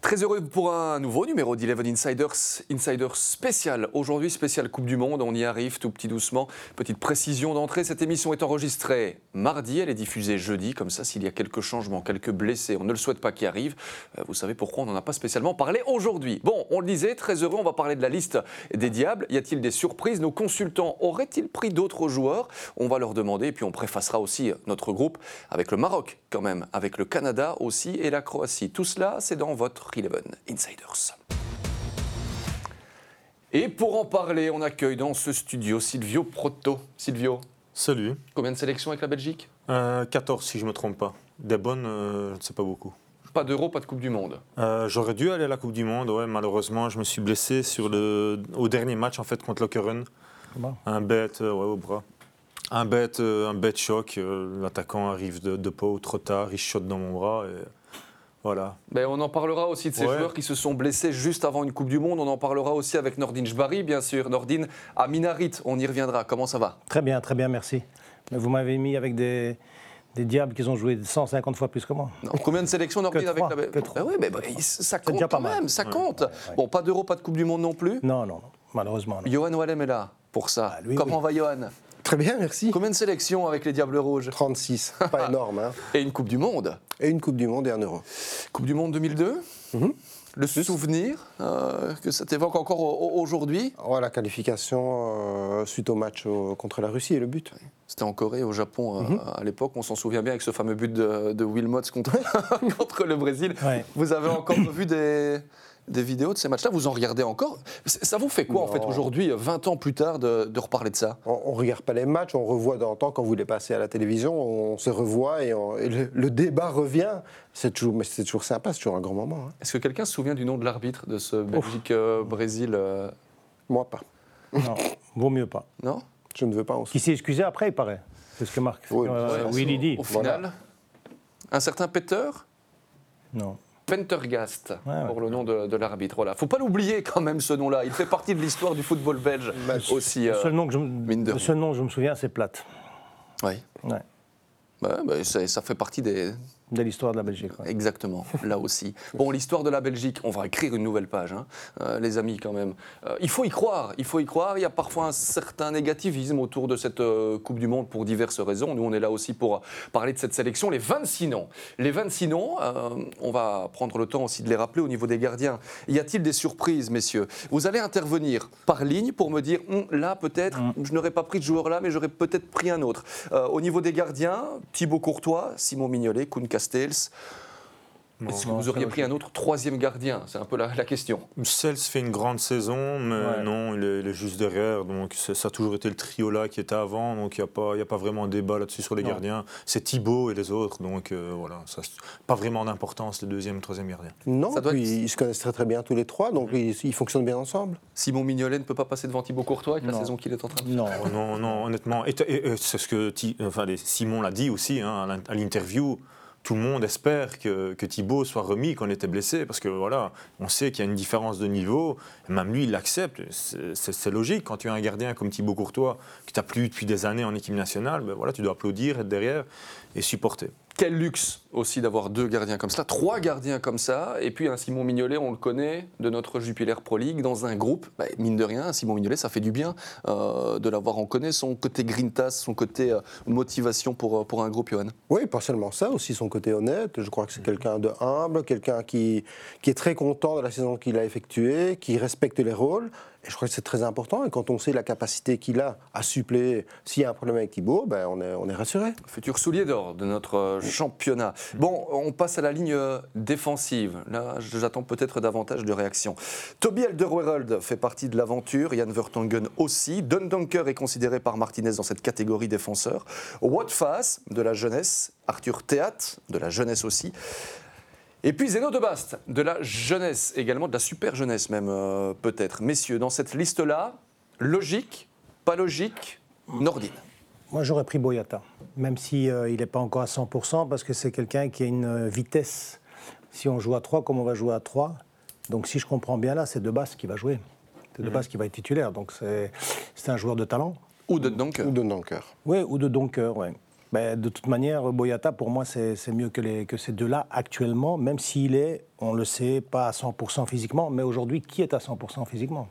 Très heureux pour un nouveau numéro d'Eleven Insiders, Insiders spécial. Aujourd'hui, spécial Coupe du Monde. On y arrive tout petit doucement. Petite précision d'entrée. Cette émission est enregistrée mardi. Elle est diffusée jeudi. Comme ça, s'il y a quelques changements, quelques blessés, on ne le souhaite pas qu'ils arrivent. Euh, vous savez pourquoi on n'en a pas spécialement parlé aujourd'hui. Bon, on le disait, très heureux. On va parler de la liste des diables. Y a-t-il des surprises? Nos consultants auraient-ils pris d'autres joueurs? On va leur demander. Et puis, on préfacera aussi notre groupe avec le Maroc, quand même, avec le Canada aussi et la Croatie. Tout cela, c'est dans votre Eleven Insiders. Et pour en parler, on accueille dans ce studio Silvio Proto. Silvio, Salut. combien de sélections avec la Belgique? Euh, 14 si je ne me trompe pas. Des bonnes, euh, je ne sais pas beaucoup. Pas d'euro, pas de Coupe du Monde. Euh, J'aurais dû aller à la Coupe du Monde, ouais, malheureusement je me suis blessé sur le, au dernier match en fait contre Lokeren. Comment Un bête euh, ouais, au bras. Un bête, euh, un bête choc. euh, L'attaquant arrive de, de pas trop tard, il shot dans mon bras et voilà. Ben, on en parlera aussi de ces Ouais. joueurs qui se sont blessés juste avant une Coupe du Monde. On en parlera aussi avec Nordine Jbari, bien sûr. Nordine à Minarit, on y reviendra. Comment ça va? Très bien, très bien, merci. Mais vous m'avez mis avec des, des diables qui ont joué 150 fois plus que moi. Non. Combien de sélections Nordine Que avec trois, la que trois. oui, mais bah, ça compte déjà pas quand mal. même, ça Ouais. compte. ouais. Bon, pas d'euro, pas de Coupe du Monde non plus? Non, non, non, malheureusement. non. Johan Wallem est là pour ça. Ah, lui, Comment oui. va Johan? Très bien, merci. Combien de sélections avec les Diables Rouges 36, pas énorme. Hein. Et une Coupe du Monde Et une Coupe du Monde et un euro. Coupe du Monde 2002 Mhm. Le souvenir euh, que ça t'évoque encore au- au- aujourd'hui Oh, la qualification euh, suite au match au- contre la Russie et le but. C'était en Corée, au Japon, euh, Mhm. à l'époque. On s'en souvient bien avec ce fameux but de, de Wilmots contre, contre le Brésil. Ouais. Vous avez encore vu des, des vidéos de ces matchs-là Vous en regardez encore? Ça vous fait quoi, en fait, aujourd'hui, 20 ans plus tard, de, de reparler de ça? On ne regarde pas les matchs, on revoit dans le temps quand vous les passez à la télévision, on se revoit et, on- et le, le débat revient. C'est toujours, mais c'est toujours sympa, c'est toujours un grand moment. hein. Est-ce que quelqu'un se souvient du nom de l'arbitre de ce Belgique-Brésil euh, Moi pas. Non, vaut mieux pas. Non? Je ne veux pas en Qui s'est excusé après, il paraît. C'est ce que Marc Oui, euh, Willy dit. Au final, un certain Peter? Non. Pentergast, Ouais, ouais. pour le nom de, de l'arbitre. Voilà. Faut pas l'oublier quand même ce nom-là. Il fait partie de l'histoire du football belge Bah, aussi. Le euh, seul nom que je, mine de le seul nom que je me souviens, c'est Plate. oui. Ouais. Bah, bah, ça, ça fait partie des. De l'histoire de la Belgique. ouais. Exactement, là aussi. Bon, l'histoire de la Belgique, on va écrire une nouvelle page, hein, euh, les amis, quand même. Euh, il faut y croire, il faut y croire. Il y a parfois un certain négativisme autour de cette euh, Coupe du Monde pour diverses raisons. Nous, on est là aussi pour parler de cette sélection. Les 26 noms. Les 26 noms, euh, on va prendre le temps aussi de les rappeler au niveau des gardiens. Y a-t-il des surprises, messieurs? Vous allez intervenir par ligne pour me dire, Hum, là, peut-être, je n'aurais pas pris ce joueur-là, mais j'aurais peut-être pris un autre. Euh, au niveau des gardiens, Thibaut Courtois, Simon Mignolet, Koun Castells. Est-ce que non, vous auriez pris un autre troisième gardien? C'est un peu la, la question. Cels fait une grande saison, mais Ouais. non, il est, il est juste derrière. Donc ça a toujours été le trio là qui était avant, donc il n'y a, pas- il y a pas vraiment un débat là-dessus sur les Non. gardiens. C'est Thibaut et les autres, donc euh, voilà, ça, pas vraiment d'importance le deuxième et troisième gardien. Non, Ça doit puis être- ils se connaissent très très bien tous les trois, donc ils, ils fonctionnent bien ensemble. Simon Mignolet ne peut pas passer devant Thibaut Courtois avec la Non. saison qu'il est en train de Non. Oh non, non, honnêtement, et, et- et c'est ce que enfin, Simon l'a dit aussi hein, à l'interview. Tout le monde espère que, que Thibaut soit remis quand il était blessé, parce que voilà, on sait qu'il y a une différence de niveau. Même lui, il l'accepte. C'est- logique quand tu as un gardien comme Thibaut Courtois, qui t'a plus depuis des années en équipe nationale, ben voilà, tu dois applaudir, être derrière et supporter. Quel luxe aussi d'avoir deux gardiens comme ça, trois gardiens comme ça, et puis un Simon Mignolet, on le connaît, de notre Jupiler Pro League, dans un groupe. Bah, mine de rien, Simon Mignolet, ça fait du bien euh, de l'avoir. On connaît son côté grintas, son côté euh, motivation pour, euh, pour un groupe, Johan? Oui, pas seulement ça, aussi son côté honnête. Je crois que c'est quelqu'un de humble, quelqu'un qui, qui est très content de la saison qu'il a effectuée, qui respecte les rôles. Et je crois que c'est très important. Et quand on sait la capacité qu'il a à suppléer, s'il y a un problème avec Thibaut, ben on, est, on est rassuré. Futur soulier d'or de notre euh, championnat. Bon, on passe à la ligne euh, défensive. Là, j'attends peut-être davantage de réactions. Toby Alderweireld fait partie de l'aventure, Jan Vertonghen aussi. Dundonker est considéré par Martinez dans cette catégorie défenseur. Watfas, de la jeunesse. Arthur Théat, de la jeunesse aussi. Et puis Zeno de Bast, de la jeunesse également, de la super jeunesse même euh, peut-être. Messieurs, dans cette liste-là, logique, pas logique, Nordine. Moi, j'aurais pris Boyata, même si euh, il n'est pas encore à 100%, parce que c'est quelqu'un qui a une euh, vitesse. Si on joue à 3, comme on va jouer à 3, donc si je comprends bien là, c'est De Basse qui va jouer. C'est De Basse qui va être titulaire, donc c'est un joueur de talent. Ou de Dunker. Ou de Nanker. Oui, ou de Donker, oui. Ben, de toute manière, Boyata, pour moi, c'est mieux que, les, que ces deux-là actuellement, même s'il est, on le sait, pas à 100% physiquement. Mais aujourd'hui, qui est à 100% physiquement?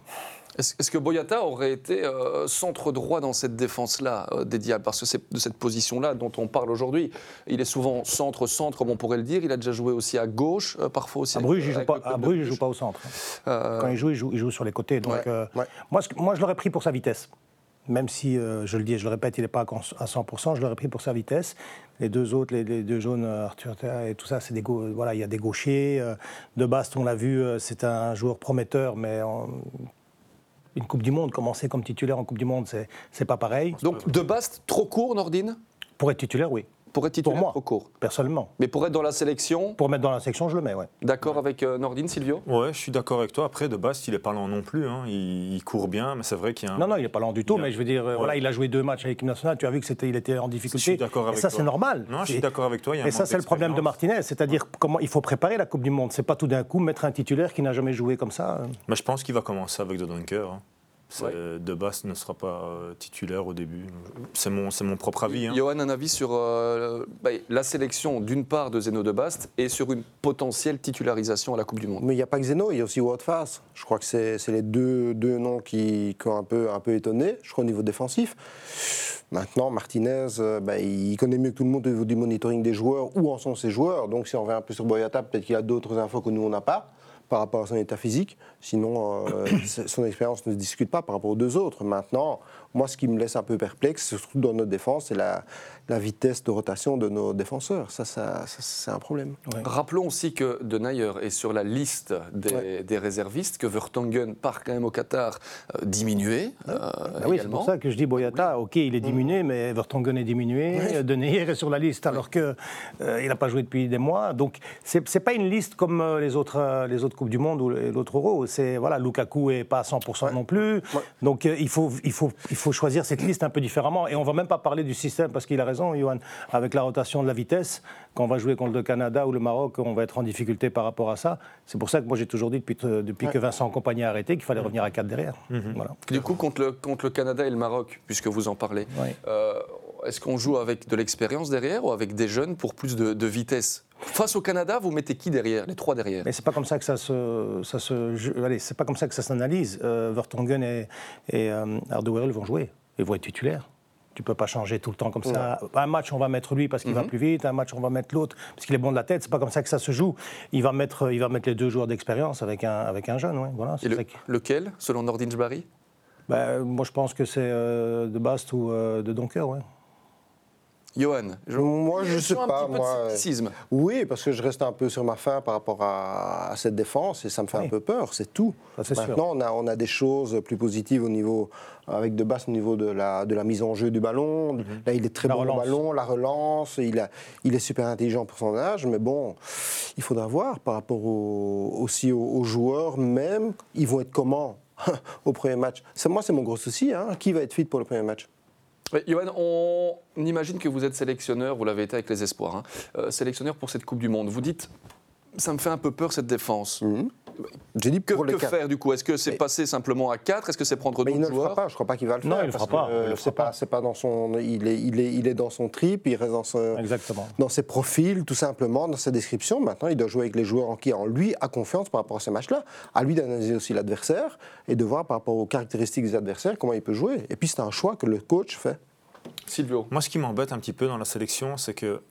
Est-ce que Boyata aurait été euh, centre droit dans cette défense-là euh, des Diables? Parce que c'est de cette position-là dont on parle aujourd'hui. Il est souvent centre-centre, comme on pourrait le dire. Il a déjà joué aussi à gauche, euh, parfois aussi À Bruges, il joue pas, à Bruges, il joue pas au centre. Quand il joue, il joue, il joue sur les côtés. Donc, Ouais, ouais. Moi, ce- moi, je l'aurais pris pour sa vitesse. Même si, euh, je le dis et je le répète, il n'est pas à 100%, je l'aurais pris pour sa vitesse. Les deux autres, les, les deux jaunes, euh, Arthur et tout ça, c'est des voilà, il y a des gauchers. euh, De Bast, on l'a vu, c'est un joueur prometteur, mais une Coupe du Monde, commencer comme titulaire en Coupe du Monde, c'est pas pareil. Donc, de Bast, trop court, Nordine? Pour être titulaire, oui, Pour être titulaire, Pour moi. trop court. personnellement. Mais pour être dans la sélection, Pour mettre dans la section, je le mets, ouais. d'accord avec euh, Nordine, Silvio? Ouais, je suis d'accord avec toi. Après, de base, il est pas lent non plus. hein. Il, il court bien, mais c'est vrai qu'il y a un. Non, non, il n'est pas lent du tout, a- mais je veux dire, euh, Ouais. voilà, il a joué deux matchs avec l'équipe nationale, tu as vu qu'il était, il était en difficulté. Je suis d'accord Et avec ça, toi. c'est normal. Non, je suis d'accord avec toi. il y a un Et ça, c'est le problème de. Martinez, c'est-à-dire comment il faut préparer la Coupe du Monde. C'est pas tout d'un coup mettre un titulaire qui n'a jamais joué comme ça. Mais je pense qu'il va commencer avec De Dunker. hein. Ouais. De base ne sera pas euh, titulaire au début. C'est mon, c'est mon propre avis. hein. Johan, un avis sur euh, bah, la sélection d'une part de Zeno de Bast et sur une potentielle titularisation à la Coupe du Monde Mais il n'y a pas que Zeno, il y a aussi Woutfaas. Je crois que c'est c'est les deux, deux noms qui, qui ont un peu, un peu étonné, je crois, au niveau défensif. Maintenant, Martinez, euh, bah, il connaît mieux que tout le monde au niveau du monitoring des joueurs, où en sont ces joueurs. Donc, si on revient un peu sur Boyata, peut-être qu'il y a d'autres infos que nous, on n'a pas par rapport à son état physique. Sinon, euh, son expérience ne se discute pas par rapport aux deux autres. Maintenant, moi, ce qui me laisse un peu perplexe, surtout dans notre défense, c'est la, la vitesse de rotation de nos défenseurs. Ça, ça, ça, c'est un problème. Ouais. Rappelons aussi que De Nayer est sur la liste des, Ouais. des réservistes, que Vertonghen part quand même au Qatar euh, diminué euh, Ah oui, c'est pour ça que je dis Boyata, ok, il est diminué, mais Vertonghen est diminué, Ouais. De Neyer est sur la liste, alors que euh, il n'a pas joué depuis des mois. Donc, c'est c'est pas une liste comme les autres, les autres Coupes du Monde ou l'autre Euro. C'est voilà, Lukaku est pas à 100% non plus. Donc, euh, il faut, il faut, il faut choisir cette liste un peu différemment. Et on va même pas parler du système parce qu'il a raison, Johan, avec la rotation de la vitesse. Quand on va jouer contre le Canada ou le Maroc, on va être en difficulté par rapport à ça. C'est pour ça que moi j'ai toujours dit depuis, euh, que Vincent Compagnie a arrêté qu'il fallait revenir à 4 derrière. Voilà. Du coup, contre le, contre le Canada et le Maroc, puisque vous en parlez, Ouais. euh, est-ce qu'on joue avec de l'expérience derrière ou avec des jeunes pour plus de, de vitesse? Face au Canada, vous mettez qui derrière Les trois derrière? Mais c'est pas comme ça que ça se, ça se je- allez, c'est pas comme ça que ça s'analyse. Euh, Vertonghen et, et euh, Hardwell vont jouer, ils vont être titulaires. Tu peux pas changer tout le temps comme ça. Un match, on va mettre lui parce qu'il va plus vite. Un match, on va mettre l'autre parce qu'il est bon de la tête. C'est pas comme ça que ça se joue. Il va mettre, il va mettre les deux joueurs d'expérience avec un, avec un jeune. Ouais. Voilà. Et le- lequel, selon Nordin Jbari Ben, moi, je pense que c'est euh, de Bast ou euh, de Donker. Ouais. Johan je, Moi, je sais un pas, petit peu moi, de euh, scepticisme. Oui, parce que je reste un peu sur ma faim par rapport à, à cette défense et ça me fait Oui. un peu peur, c'est tout. Ça, c'est sûr. Maintenant, on a, on a des choses plus positives au niveau, avec de basse au niveau de la, de la mise en jeu du ballon. Là, il est très La bon au relance. ballon, la relance, il, a, il est super intelligent pour son âge, mais bon, il faudra voir par rapport au- aussi aux, aux joueurs même, ils vont être comment au premier match Moi, c'est mon gros souci, hein. qui va être fit pour le premier match? Ouais, Johan, on imagine que vous êtes sélectionneur, vous l'avez été avec les espoirs, hein, euh, sélectionneur pour cette Coupe du Monde. Vous dites, ça me fait un peu peur cette défense. J'ai dit Que, pour les que faire du coup? Est-ce que c'est Mais- passer simplement à 4 Est-ce que c'est prendre Mais il d'autres ne le fera joueurs? pas, je crois pas qu'il va le faire. Non, il le parce fera pas, que, euh, il le C'est fera pas, pas. c'est pas dans son. Il est, il, est, il est dans son trip, il reste dans, ce- Exactement. dans ses profils, tout simplement, dans sa description. Maintenant, il doit jouer avec les joueurs en qui, en lui, a confiance par rapport à ces matchs-là. À lui d'analyser aussi l'adversaire et de voir par rapport aux caractéristiques des adversaires comment il peut jouer. Et puis, c'est un choix que le coach fait. Silvio Moi, ce qui m'embête un petit peu dans la sélection, c'est que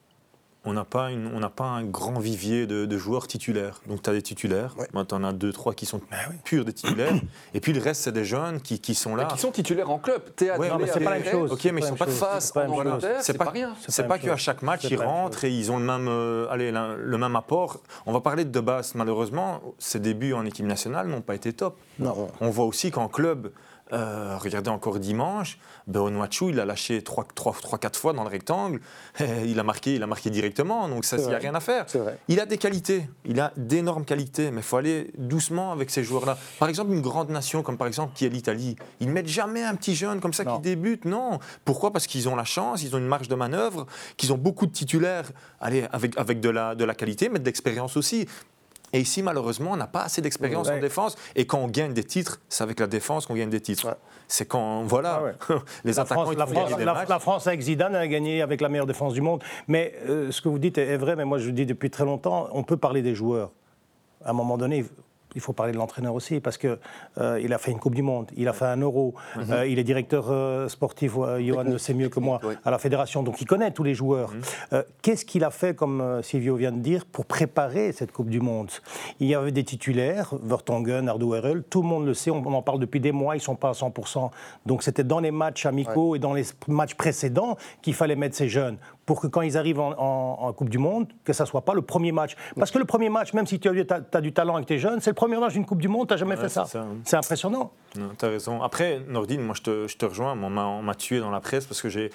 on n'a pas, une- on n'a pas un grand vivier de, de joueurs titulaires. Donc, tu as des titulaires. Ouais. Moi, tu en as deux, trois qui sont Ben purs des titulaires. Et puis, le reste, c'est des jeunes qui, qui sont là. Qui sont titulaires en club. Théâtre, Ouais, mais c'est pas la même chose. Ok, mais ils sont pas de face en c'est pas, rien. C'est pas qu'à chaque match, ils rentrent et ils ont le même, euh, allez, la- le même apport. On va parler de Bass. Malheureusement, ses débuts en équipe nationale n'ont pas été top. Non. On voit aussi qu'en club, euh, regardez encore dimanche, ben Onuachu, il a lâché 3-4 fois dans le rectangle. il, a marqué, il a marqué directement, donc ça, il n'y a rien à faire. Il a des qualités, il a d'énormes qualités, mais il faut aller doucement avec ces joueurs-là. Par exemple, une grande nation comme par exemple qui est l'Italie, ils ne mettent jamais un petit jeune comme ça Non. qui débute, non. Pourquoi? Parce qu'ils ont la chance, ils ont une marge de manœuvre, qu'ils ont beaucoup de titulaires allez, avec, avec de, la, de la qualité, mais de l'expérience aussi. Et ici, malheureusement, on n'a pas assez d'expérience en défense. Et quand on gagne des titres, c'est avec la défense qu'on gagne des titres. Ouais. C'est quand, voilà, les La attaquants France, la, France- la- matchs. la France avec Zidane a gagné avec la meilleure défense du monde. Mais euh, ce que vous dites est, est vrai, mais moi je le dis depuis très longtemps, on peut parler des joueurs. À un moment donné, il faut parler de l'entraîneur aussi, parce qu'il il a fait une Coupe du Monde, il a fait un Euro, Mhm. euh, il est directeur euh, sportif, euh, Johan le sait mieux que moi, oui. à la fédération, donc il connaît tous les joueurs. Mhm. Euh, Qu'est-ce qu'il a fait, comme euh, Silvio vient de dire, pour préparer cette Coupe du Monde? Il y avait des titulaires, Vertonghen, Ardouerel, tout le monde le sait, on, on en parle depuis des mois, ils ne sont pas à 100%. Donc c'était dans les matchs amicaux et dans les matchs précédents qu'il fallait mettre ces jeunes, pour que quand ils arrivent en, en- en Coupe du Monde, que ça ne soit pas le premier match. Parce que le premier match, même si tu as, du talent avec tes jeunes, c'est le premier match d'une Coupe du Monde, tu n'as jamais fait ça. hein. C'est impressionnant. Non, T'as raison. Après, Nordine, moi je te, je te rejoins. On m'a- tué dans la presse parce que j'ai-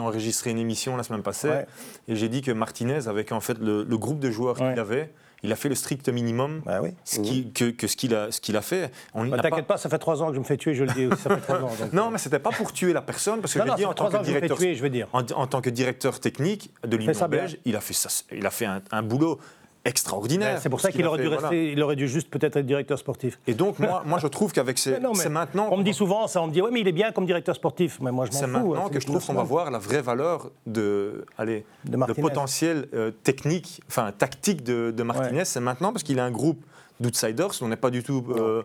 enregistré une émission la semaine passée Ouais. et j'ai dit que Martinez, avec en fait le, le groupe de joueurs Ouais. qu'il avait, il a fait le strict minimum Bah oui. ce qui- que, que ce qu'il a, ce qu'il a fait. On Bah, T'inquiète pas... ça fait trois ans que je me fais tuer, je le dis aussi, ça fait trois ans. donc. Non, mais c'était pas pour tuer la personne, parce que Non, je non, en tant trois ans que que je me fais directeur, tuer, je veux dire. en, en tant que directeur technique de l'Union belge, il a fait ça, il a fait un, un boulot extraordinaire. Ben, C'est pour ça qu'il aurait dû voilà. rester, il aurait dû juste peut-être être directeur sportif. Et donc moi, moi je trouve qu'avec ces, non, c'est maintenant. On me dit souvent ça, on me dit ouais mais il est bien comme directeur sportif. Mais moi je m'en C'est fous. maintenant hein, que je trouve qu'on va voir la vraie valeur de, allez, De le potentiel euh, technique, enfin tactique de, de Martinez. Ouais. C'est maintenant parce qu'il a un groupe d'outsiders. On n'est pas du tout, euh,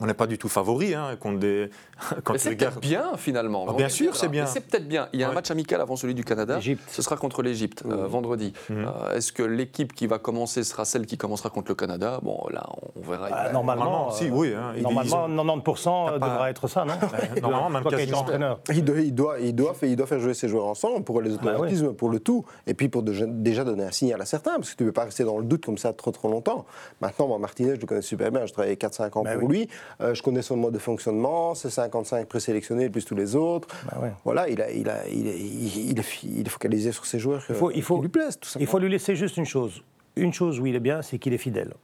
on n'est pas du tout favori hein, contre des. Quand Mais tu c'est peut-être bien finalement. Ah, bien sûr, c'est bien. Mais C'est peut-être bien. Il y a un match amical avant celui du Canada. L'Égypte. Ce sera contre l'Égypte euh, vendredi. Mhm. Euh, Est-ce que l'équipe qui va commencer sera celle qui commencera contre le Canada? Bon, là, on verra. Ah, Euh, normalement, si, euh, oui, hein, ils- normalement, ils 90% T'as pas- devra être ça, non normalement, même quasiment. entraîneur. Il doit, il, doit, il, doit faire, il doit faire jouer ses joueurs ensemble pour les Bah automatismes, pour le tout. Et puis pour de- déjà donner un signal à certains, parce que tu ne peux pas rester dans le doute comme ça trop trop longtemps. Maintenant, moi, Martinez, je le connais super bien. Je travaillé 4-5 ans Bah pour oui. lui. Euh, je connais son mode de fonctionnement, ses 55 présélectionnés plus tous les autres. Bah ouais. Voilà, il, a, il, a, il, est, il, est, il est focalisé sur ses joueurs Il faut, il faut- qui lui plaisent, tout il simplement. faut lui laisser juste une chose. Une chose où il est bien, c'est qu'il est fidèle.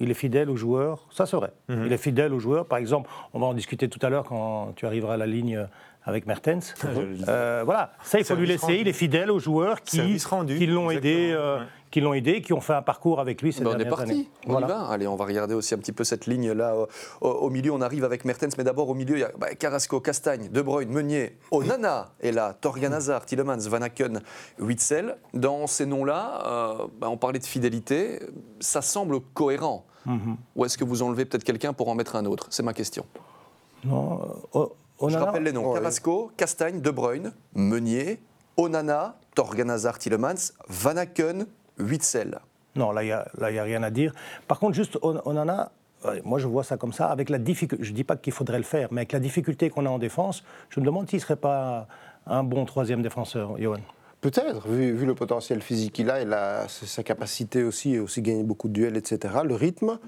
Il est fidèle aux joueurs, ça c'est vrai. Mhm. Il est fidèle aux joueurs. Par exemple, on va en discuter tout à l'heure quand tu arriveras à la ligne avec Mertens. Euh, voilà, ça il faut lui laisser. rendu. Il est fidèle aux joueurs qui, qui l'ont aidé, euh, ouais. qui l'ont aidé, qui ont fait un parcours avec lui ces Ben, on est dernières parti, années. on Voilà. y va. Allez, on va regarder aussi un petit peu cette ligne-là. Au, au- au milieu, on arrive avec Mertens, mais d'abord au milieu, il y a bah, Carrasco, Castagne, De Bruyne, Meunier, Onana est là, Torgan Hazard, Tillemans, Van Aken, Witzel. Dans ces noms-là, euh, bah, on parlait de fidélité, ça semble cohérent. Mhm. Ou est-ce que vous enlevez peut-être quelqu'un pour en mettre un autre? C'est ma question. Non, euh, Je Onana- rappelle les noms Ouais. Carrasco, Castagne, De Bruyne, Meunier, Onana, Torgan Hazard, Tillemans, Van Aken, Witzel. Non, là, il n'y a, rien à dire. Par contre, juste, on, on en a. ouais, Moi, je vois ça comme ça, avec la difficulté. Je ne dis pas qu'il faudrait le faire, mais avec la difficulté qu'on a en défense, je me demande s'il ne serait pas un bon troisième défenseur, Johan. Peut-être, vu, vu le potentiel physique qu'il a et la- sa capacité aussi, à aussi gagner beaucoup de duels, etc. Le rythme,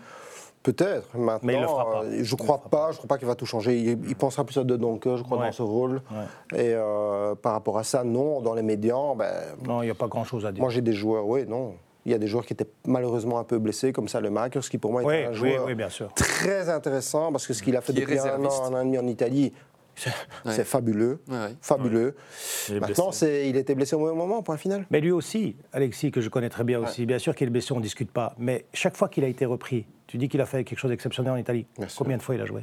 peut-être. Maintenant, Mais il le fera pas. euh, je le crois pas, je crois pas qu'il va tout changer. Il, il pensera plus à De Donker, je crois, Ouais. dans ce rôle. Ouais. Et euh, par rapport à ça, non, dans les médians, ben, Non, il n'y a pas grand-chose à dire. moi j'ai des joueurs, oui, non. Il y a des joueurs qui étaient malheureusement un peu blessés, comme ça, le Makers, qui pour moi oui, était un oui, joueur oui, bien sûr. très intéressant, parce que ce qu'il a fait Qui est depuis un an, un an et demi en Italie, c'est Ouais. fabuleux. Ouais, ouais. Fabuleux. Maintenant, il était blessé au mauvais moment, point final. Mais lui aussi, Alexis, que je connais très bien aussi, bien sûr qu'il est blessé, on ne discute pas. Mais chaque fois qu'il a été repris, tu dis qu'il a fait quelque chose d'exceptionnel en Italie. Bien sûr. Combien de fois il a joué?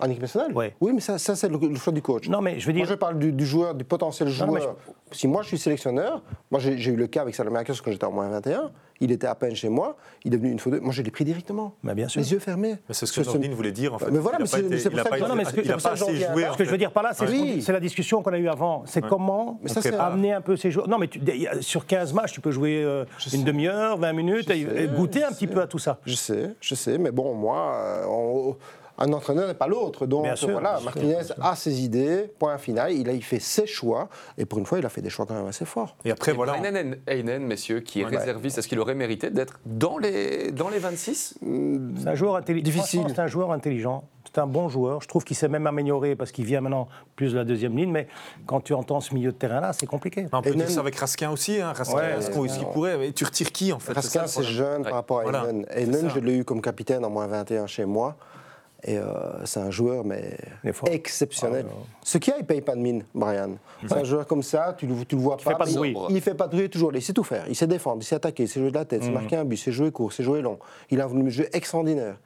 En équipe nationale? Ouais. Oui, mais ça, ça c'est le, le choix du coach. Non, mais je veux Moi, dire. je parle du, du joueur, du potentiel non, joueur. Si moi, je suis sélectionneur, moi, j'ai j'ai eu le cas avec Salamakers quand j'étais en moins 21. Il était à peine chez moi. Il est venu une fois deux. Moi, je l'ai pris directement. Mais bien sûr. Les yeux fermés. Mais c'est ce que Nordine voulait dire en fait. Mais voilà, il mais c'est- pour ça que- il pas assez joué. Ce que je veux dire par là, c'est la discussion qu'on a eue avant. C'est comment Mais ça, c'est- amener un peu ces joueurs. Non, mais sur 15 matchs, tu peux jouer euh, une demi-heure, 20 minutes, et, goûter un petit peu à tout ça. Je sais, je sais, mais bon, moi, euh, on- un entraîneur n'est pas l'autre. Donc sûr, voilà, Martinez sûr. a ses idées, point final. Il a il fait ses choix. Et pour une fois, il a fait des choix quand même assez forts. Et après, Et voilà. on- Heinen, Heinen, messieurs, qui est Ouais. réserviste, est-ce qu'il aurait mérité d'être dans les, dans les 26 C'est un joueur intelligent. Difficile. C'est un joueur intelligent. C'est un bon joueur. Je trouve qu'il s'est même amélioré parce qu'il vient maintenant plus de la deuxième ligne. Mais quand tu entends ce milieu de terrain-là, c'est compliqué. On peut Et dire même- ça avec Raskin aussi. Hein. Raskin, Ouais, qu'il pourrait mais Tu retires qui en fait? Raskin, c'est jeune Ouais. par rapport à Voilà, Heinen. Heinen, je l'ai eu comme capitaine en moins 21 chez moi. Et euh, c'est un joueur, mais Il exceptionnel. Ah. Ce qu'il y a, il paye pas de mine, Brian. C'est un joueur comme ça, tu, le- tu le vois fait pas de bruit. Il, il fait pas de bruit toujours. Il sait tout faire. Il sait défendre, il sait attaquer, il sait jouer de la tête, il sait marquer un but, il sait jouer court, il sait jouer long. Il a un jeu extraordinaire.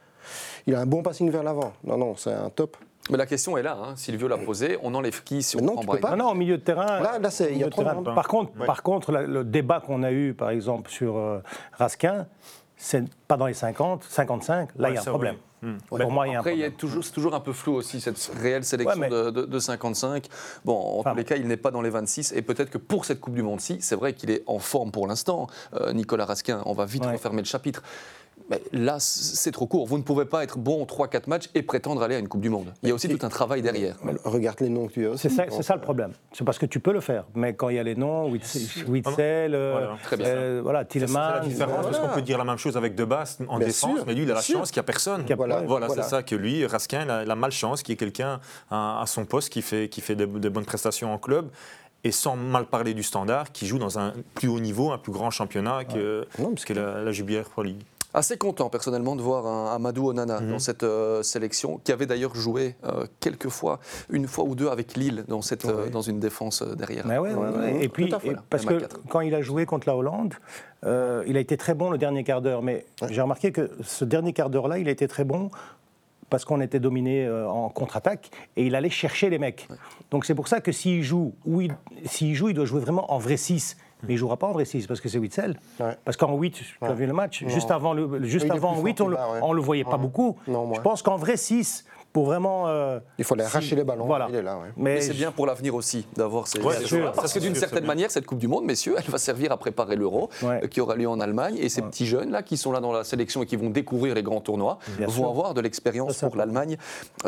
Il a un bon passing vers l'avant. Non, non, c'est un top. Mais la question est là, hein. L'a posée. On enlève qui si on non, prend tu peux Brian Non, non, au milieu de terrain. Là, là, il y a trop de. Par contre, Ouais. par contre la- le débat qu'on a eu, par exemple, sur euh, Raskin, c'est pas dans les 50, 55. Là, il y a un problème. Hmm. Pour moi, il y a un Après, toujours, c'est toujours un peu flou aussi, cette réelle sélection Ouais, mais- de, de- de 55. Bon, en Enfin, tous les cas, il n'est pas dans les 26. Et peut-être que pour cette Coupe du Monde-ci, c'est vrai qu'il est en forme pour l'instant, euh, Nicolas Raskin. On va vite Ouais. refermer le chapitre. Là, c'est trop court. Vous ne pouvez pas être bon 3-4 matchs et prétendre aller à une Coupe du Monde. Il y a aussi tout un travail derrière. Mais Regarde les noms que tu as. C'est ça, le problème. C'est parce que tu peux le faire. Mais quand il y a les noms, Witzel, Witzel, euh, Voilà. Euh, voilà, C'est la différence, parce qu'on peut dire la même chose avec De Basse en Bien défense, sûr, mais lui, il a la sûr. chance qu'il n'y a personne. A- Voilà, Voilà, voilà. c'est ça que lui, Raskin, il a la malchance qu'il y ait quelqu'un à, à son poste qui fait, qui fait de, de bonnes prestations en club. Et sans mal parler du standard, qui joue dans un plus haut niveau, un plus grand championnat que, Non, parce que la, la Jubilaire Pro League. Assez content personnellement de voir un Amadou Onana Mhm. dans cette euh, sélection, qui avait d'ailleurs joué euh, quelques fois, une fois ou deux avec Lille dans, cette, euh, dans une défense derrière. Mais ouais. Et puis, fait, et parce que quand il a joué contre la Hollande, il a été très bon le dernier quart d'heure. Mais j'ai remarqué que ce dernier quart d'heure-là, il a été très bon parce qu'on était dominé en contre-attaque et il allait chercher les mecs. Donc c'est pour ça que s'il joue, ou il, s'il joue, il doit jouer vraiment en vrai 6. Mais il ne jouera pas en vrai 6 parce que c'est Witzel. Ouais. Parce qu'en 8, tu as vu le match, juste avant, le, juste Oui, avant plus en 8, fort on ouais. on le voyait pas Ouais. beaucoup. Non. Je pense qu'en vrai 6, pour vraiment. euh, Il faut aller si- arracher les ballons. Voilà. Il est là, ouais. Mais Mais c'est je- bien pour l'avenir aussi d'avoir ces, Ouais, sûr. Parce que d'une certaine bien. manière, cette Coupe du Monde, messieurs, elle va servir à préparer l'Euro Ouais. euh, qui aura lieu en Allemagne. Et ces petits jeunes-là qui sont là dans la sélection et qui vont découvrir les grands tournois Bien vont sûr. avoir de l'expérience pour l'Allemagne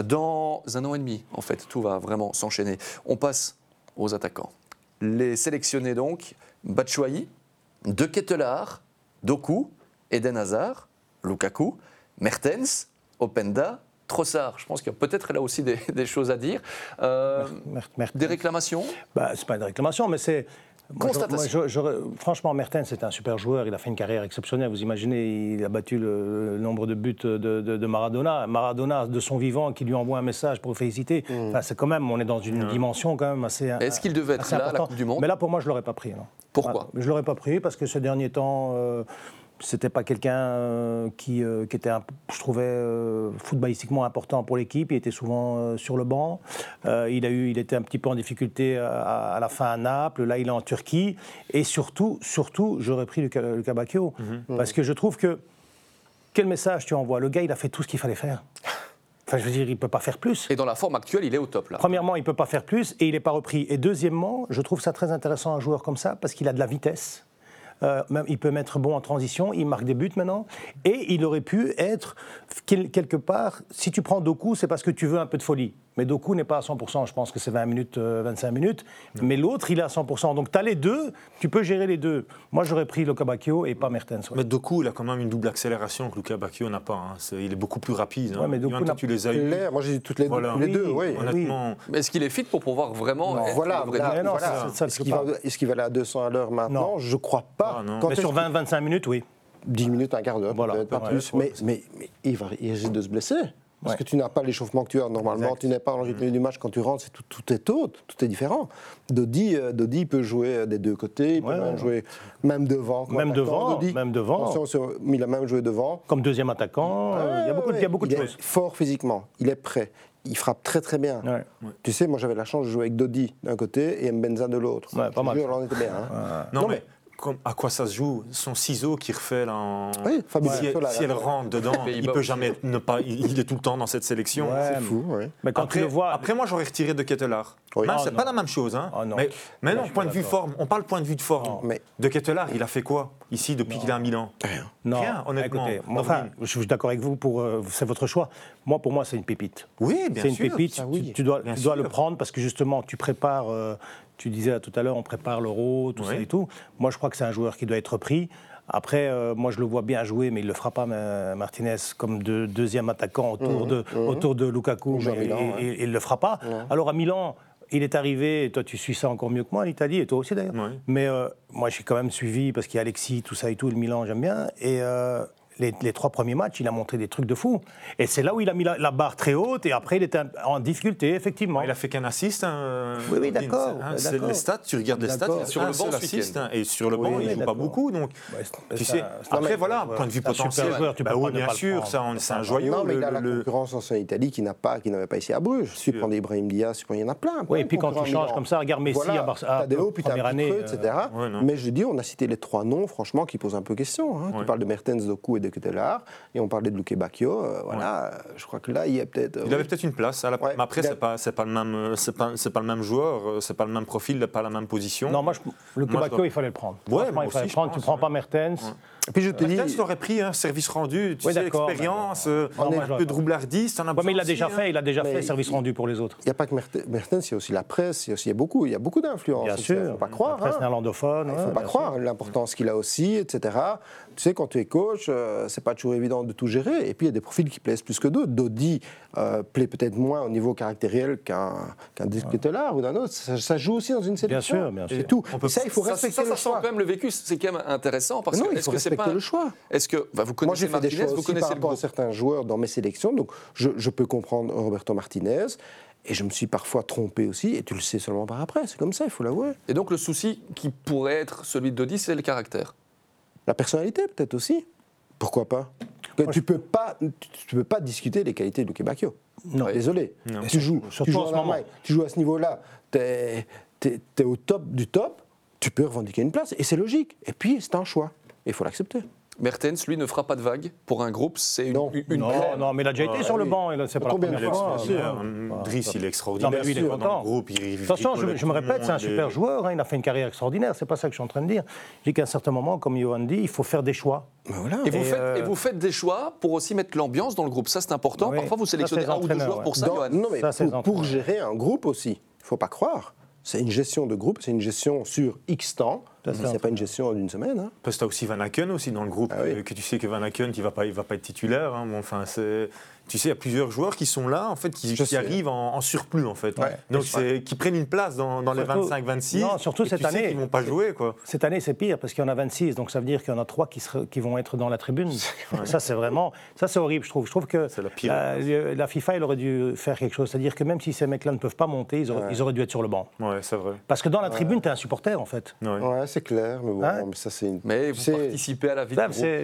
dans un an et demi. En fait, tout va vraiment s'enchaîner. On passe aux attaquants. Les sélectionnés donc, Batshuayi, De Ketelaar, Doku, Eden Hazard, Lukaku, Mertens, Openda, Trossard. Je pense qu'il y a peut-être là aussi des, des choses à dire. Euh, Mer- des réclamations? Bah, c'est pas une réclamation, mais c'est. moi, je- Constatation. moi, je- j'aurais- franchement, Mertens, c'est un super joueur. Il a fait une carrière exceptionnelle. Vous imaginez, il a battu le, le nombre de buts de, de- de Maradona. Maradona, de son vivant, qui lui envoie un message pour le féliciter. Enfin, c'est quand même, on est dans une dimension quand même assez. Est-ce qu'il devait être là à la importante. Coupe du Monde? Mais là, pour moi, je l'aurais pas pris. non. Pourquoi Voilà. Je l'aurais pas pris parce que ces derniers temps. euh, c'était pas quelqu'un euh, qui, euh, qui était, je trouvais, euh, footballistiquement important pour l'équipe. Il était souvent sur le banc. Il, a eu, il était un petit peu en difficulté à, à la fin à Naples. Là, il est en Turquie. Et surtout, surtout j'aurais pris Luca, Luca Bacchio. Parce que je trouve que. Quel message tu envoies? Le gars, il a fait tout ce qu'il fallait faire. Enfin, je veux dire, il ne peut pas faire plus. Et dans la forme actuelle, il est au top là. Premièrement, il ne peut pas faire plus et il n'est pas repris. Et deuxièmement, je trouve ça très intéressant un joueur comme ça parce qu'il a de la vitesse. Euh, même, il peut mettre bon en transition, il marque des buts maintenant. Et il aurait pu être quel- quelque part, si tu prends Doku, c'est parce que tu veux un peu de folie. Mais Doku n'est pas à 100%, je pense que c'est 20 minutes, euh, 25 minutes. Mais l'autre, il est à 100%. Donc tu as les deux, tu peux gérer les deux. Moi, j'aurais pris Luka Bacchio et pas Mertens. ouais. Mais Doku, il a quand même une double accélération que Luca Bacchio n'a pas. hein. Il est beaucoup plus rapide. hein. Ouais, mais Doku tu les as eu. L'air, moi j'ai dit toutes les, Voilà. deux, les deux, Oui, oui. Honnêtement, Mais est-ce qu'il est fit pour pouvoir vraiment. être Voilà, là, non, voilà. Est-ce qu'il va, est-ce qu'il va aller à 200 à l'heure maintenant? Non. Je crois pas. Ah, non. Quand Mais sur que- 20-25 minutes, oui. 10 minutes, un quart d'heure, Voilà, peut-être pas ouais, plus. ouais, mais, mais, mais il, va, il risque de se blesser. Parce Ouais. que tu n'as pas l'échauffement que tu as normalement, Exact. tu n'es pas dans le rythme du match quand tu rentres, tout, tout est autre, tout est différent. Dodi, euh, Dodi peut jouer euh, des deux côtés, il peut Ouais, même ouais. jouer même devant. Même devant, Dodi. même devant. Il a même joué devant. Comme deuxième attaquant, euh, il y a beaucoup, de- il y a beaucoup de il choses. est fort physiquement, il est prêt, il frappe très très bien. Ouais. Tu sais, moi j'avais la chance de jouer avec Dodi d'un côté et Mbenza de l'autre. Ouais, pas mal. jure, on était bien. hein. non, Non, mais, comme- à quoi ça se joue Son ciseau qui refait là en. Oui, Fabio si, elle rentre dedans, il peut aussi. jamais ne pas. Il est tout le temps dans cette sélection. Ouais, C'est fou, oui. Mais quand après, tu le vois. après, moi, j'aurais retiré de Ketelaar. Oui. Ah, c'est pas la même chose. Hein. Ah, non. Mais, mais non, point de vue forme. On parle point de vue de forme. Mais- De Ketelaar, il a fait quoi ici depuis qu'il est à Milan? Non, Rien, honnêtement. écoutez, moi, enfin, je suis d'accord avec vous, pour, euh, c'est votre choix. Moi, pour moi, c'est une pépite. Oui, bien C'est une sûr. pépite, ça, tu- oui. tu, dois, Bien tu dois sûr. le prendre parce que justement, tu prépares, euh, tu disais tout à l'heure, on prépare l'euro, tout ça et tout. Moi, je crois que c'est un joueur qui doit être pris. Après, euh, moi, je le vois bien jouer, mais il ne le fera pas, Ma- Martinez, comme de- deuxième attaquant autour, de, autour de Lukaku. mais Milan, il- ouais. il- il ne le fera pas. Alors, à Milan, il est arrivé, et toi, tu suis ça encore mieux que moi, l'Italie, et toi aussi d'ailleurs. Mais euh, moi, j'ai quand même suivi, parce qu'il y a Alexis, tout ça et tout, le Milan, j'aime bien. Et, euh, les, les trois premiers matchs, il a montré des trucs de fou. Et c'est là où il a mis la, la barre très haute et après il était en difficulté, effectivement. Il a fait qu'un assist. hein, Oui, oui, d'accord, hein, les stats, tu regardes les stats, il Sur le banc assist, hein, et sur le Oui, banc, oui, il joue pas beaucoup. Donc, tu sais, après, voilà, point de vue potentiel, joueur, tu peux bah pas oui, bien sûr, c'est un joyau. Non, mais il a la concurrence en Italie qui n'a pas, qui n'avait pas ici à Bruges. Si tu prends Ibrahim prends- il y en a plein. Oui, et puis quand tu changes comme ça, regarde Messi à Barça- première année, etc. mais je dis, on a cité les trois noms, franchement, qui posent un peu question. Hein. Tu parles de Mertens, Doku et de Ketelar, et on parlait de Luque Bacchio. euh, voilà, euh, je crois que là, il y a peut-être. Il avait peut-être une place. à la- Ouais, mais après, a- c'est pas, c'est pas le même, euh, c'est pas, c'est pas le même joueur, c'est pas le même profil, pas la même position. Non, moi, je, le Moi, je Kebakio, dois- il fallait le prendre. Ouais, moi il fallait le prendre. pense, tu prends pas Mertens. Puis je te dis. Mertens l'aurait pris, hein, service rendu, tu Oui, sais, d'accord, expérience, euh, un peu de Ouais, mais il besoin a déjà aussi, fait, hein. il a déjà Mais fait service il- rendu pour les autres. Il n'y a pas que Merte- Mertens, il y a aussi la presse, il y a aussi il y a beaucoup, il y a beaucoup d'influence. Bien Il sûr. ne faut pas croire. La presse hein. néerlandophone. Il ne faut pas bien croire l'importance qu'il a aussi, etc. Tu sais, quand tu es coach, euh, c'est pas toujours évident de tout gérer. Et puis, il y a des profils qui plaisent plus que d'autres. Dodi euh, plaît peut-être moins au niveau caractériel qu'un qu'un ou d'un autre. Ça, ça joue aussi dans une sélection. sûr, bien sûr. C'est tout. Ça, il faut Ça, respecter ça, ça sent quand même le vécu. C'est quand même intéressant parce que il c'est respecter pas le choix. Est-ce que bah, vous Moi, connaissez j'ai fait des choix vous aussi par connaissez le rapport à certains joueurs dans mes sélections, donc je, je peux comprendre Roberto Martinez, et je me suis parfois trompé aussi, et tu le sais seulement par après, c'est comme ça, il faut l'avouer. Et donc le souci qui pourrait être celui de Dodi, c'est le caractère. La personnalité, peut-être aussi. Pourquoi pas? Tu peux pas, tu, peux pas discuter des qualités de Luque Bacchio. Non. Désolé. Non. Tu joues, tu joues en ce en tu joues à ce niveau-là, tu es, au top du top, tu peux revendiquer une place, et c'est logique. Et puis, c'est un choix. Et il faut l'accepter. Mertens, lui, ne fera pas de vague. Pour un groupe, c'est une, Non. une- Non, crème. non, mais il a déjà été Ah, sur le banc. et là, C'est pas la Combien de première Il est fois. Driss, il est extraordinaire. Non, mais lui, il est Dans content. groupe, il- il- De toute façon, je, me répète, c'est un super joueur. hein, il a fait une carrière extraordinaire. C'est pas ça que je suis en train de dire. Je dis qu'à un certain moment, comme Johan dit, il faut faire des choix. Ben voilà. Et vous, Et, faites, euh, et vous faites des choix pour aussi mettre l'ambiance dans le groupe. Ça, c'est important. Oui. Parfois, vous sélectionnez un ou deux joueurs pour ça, Johan. non, mais pour, gérer un groupe aussi, il faut pas croire. C'est une gestion de groupe, c'est une gestion sur X temps. C'est pas une gestion d'une semaine. hein. Parce que tu as aussi Van Aken aussi dans le groupe, Ah oui. euh, que tu sais que Van Aken, il ne va, pas- il va pas être titulaire. hein. Bon, enfin, c'est- tu sais, il y a plusieurs joueurs qui sont là, en fait, qui, qui arrivent en, en surplus, en fait. Ouais. Donc, qui prennent une place dans, dans les Surtout- 25-26. Non, surtout et cette tu année. qu'ils ne vont pas jouer, quoi. Cette année, c'est pire parce qu'il y en a 26, donc ça veut dire qu'il y en a 3 qui, sera- qui vont être dans la tribune. Ça, c'est vraiment. Ça, c'est horrible, je trouve. Je trouve que C'est la pire. la, la FIFA, elle aurait dû faire quelque chose. C'est-à-dire que même si ces mecs-là ne peuvent pas monter, ils auraient, Ouais. ils auraient dû être sur le banc. Ouais, c'est vrai. Parce que dans la tribune, tu es un supporter, en fait. Ouais. Ouais, c'est clair, mais bon, Hein mais ça c'est une. Mais vous participez à la vie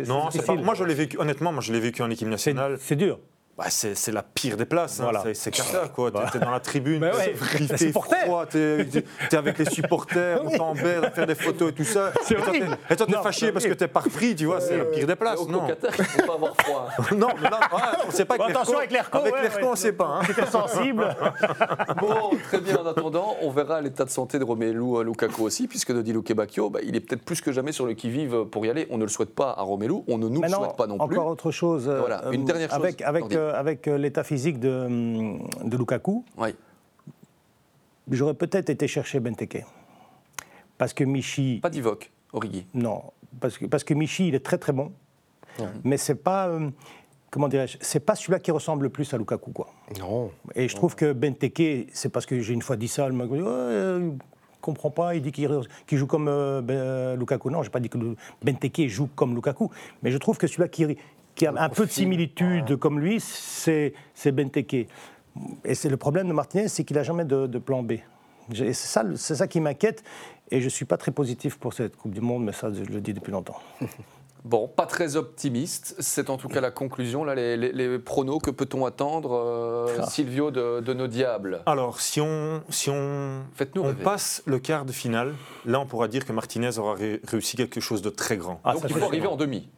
Non, moi je l'ai vécu, honnêtement, moi je l'ai vécu en équipe nationale. C'est dur. Bah, c'est la pire des places, hein. Voilà. c'est c'est Qatar quoi. T'es- T'es dans la tribune, Bah ouais, t'es froid, t'es t'es avec les supporters, on t'embête à faire des photos et tout ça. Et toi, t'es- Et toi t'es Non, fâché parce que t'es repris, tu vois, c'est la pire des places. au Non, Qatar, il ne faut pas avoir froid. non, mais là, ouais, on sait pas avec Attention avec l'ERCO, Avec ouais, ouais. on sait pas. hein. C'était sensible. Bon, très bien. En attendant, on verra l'état de santé de Romelu Lukaku aussi, puisque Dodi Lukebakio, bah, il est peut-être plus que jamais sur le qui-vive pour y aller. On ne le souhaite pas à Romelu, on ne nous le souhaite pas non plus. encore autre chose. euh, Voilà, une euh, dernière chose, Avec, avec, euh, avec euh, l'état physique de, hum, de Lukaku, Oui. j'aurais peut-être été chercher Benteke. Parce que Michi. Pas d'Ivoque, Origi. Non, parce que, parce que Michi, il est très très bon. Mais c'est pas. euh, comment dirais-je C'est pas celui-là qui ressemble le plus à Lukaku, quoi. Non. Et je trouve que Benteke, c'est parce que j'ai une fois dit ça, le mec m'a dit, euh, il comprend pas, il dit qu'il joue comme euh, Ben- Lukaku. Non, j'ai pas dit que Benteke joue comme Lukaku, mais je trouve que celui-là qui, qui a un peu de similitude comme lui, c'est Benteke. Et c'est le problème de Martinez, c'est qu'il a jamais de, de plan B. C'est ça, c'est ça qui m'inquiète, et je suis pas très positif pour cette Coupe du Monde, mais ça, je le dis depuis longtemps. Bon, pas très optimiste. C'est en tout cas la conclusion. Là, les, les- les pronos, que peut-on attendre, euh, Ah. Silvio, de, de nos diables? Alors, si on, si on, Faites-nous on passe le quart de finale, là on pourra dire que Martinez aura ré- réussi quelque chose de très grand. Ah, Donc il faut arriver en demi.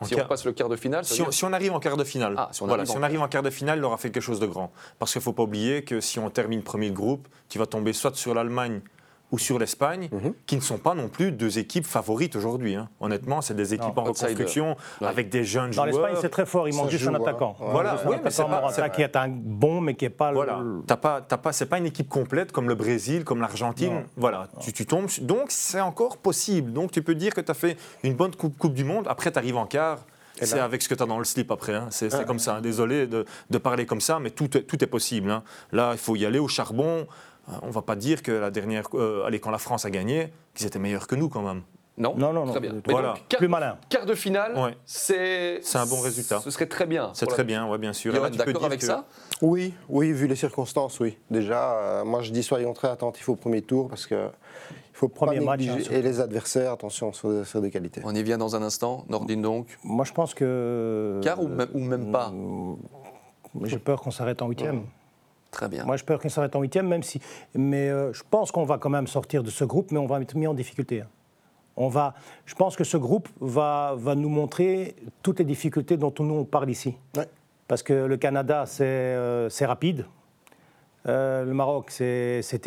En si quart- on passe le quart de finale, ça Si veut on, dire- si on arrive en quart de finale, Ah, si on voilà, en si on arrive en quart de finale, il aura fait quelque chose de grand. Parce qu'il ne faut pas oublier que si on termine premier de groupe, tu vas tomber soit sur l'Allemagne ou sur l'Espagne, Mhm. qui ne sont pas non plus deux équipes favorites aujourd'hui. hein. Honnêtement, c'est des équipes en reconstruction, Ouais. avec des jeunes Dans joueurs. l'Espagne, c'est très fort, il manque juste un attaquant. Ouais. Voilà, oui, mais c'est pas- Morata qui est un bon, mais qui n'est pas Voilà, le. t'as pas, t'as pas, c'est pas une équipe complète comme le Brésil, comme l'Argentine. Voilà, tu, tu tombes. Donc c'est encore possible. Donc tu peux dire que tu as fait une bonne coupe, coupe du Monde. Après, tu arrives en quart. C'est avec ce que tu as dans le slip après. hein. C'est c'est comme ça. hein. Désolé de, de parler comme ça, mais tout, est- tout est possible. hein. Là, il faut y aller au charbon. Euh, On va pas dire que la dernière, euh, allez, quand la France a gagné, qu'ils étaient meilleurs que nous quand même. Non Non, non, non. Très bien. Mais voilà. donc, quart, Plus malin. quart de finale, Ouais. c'est C'est un bon résultat. Ce serait très bien. C'est très bien, ouais, bien sûr. Et Johan, là, tu peux d'accord dire avec que- ça Oui, oui, vu les circonstances, oui. Déjà, euh, moi je dis soyons très attentifs au premier tour parce que il faut Premier pas match, hein, et les adversaires, attention, sur des, sur des qualités. On y vient dans un instant. Nordine donc. Moi, je pense que. Quart ou même, ou même pas J'ai peur qu'on s'arrête en huitième. Très bien. Moi, j'ai peur qu'on s'arrête en huitième, même si. Mais euh, je pense qu'on va quand même sortir de ce groupe, mais on va être mis en difficulté. hein. On va, je pense que ce groupe va, va nous montrer toutes les difficultés dont nous on parle ici. Ouais. Parce que le Canada, c'est euh, rapide. Euh, le Maroc, c'est c'est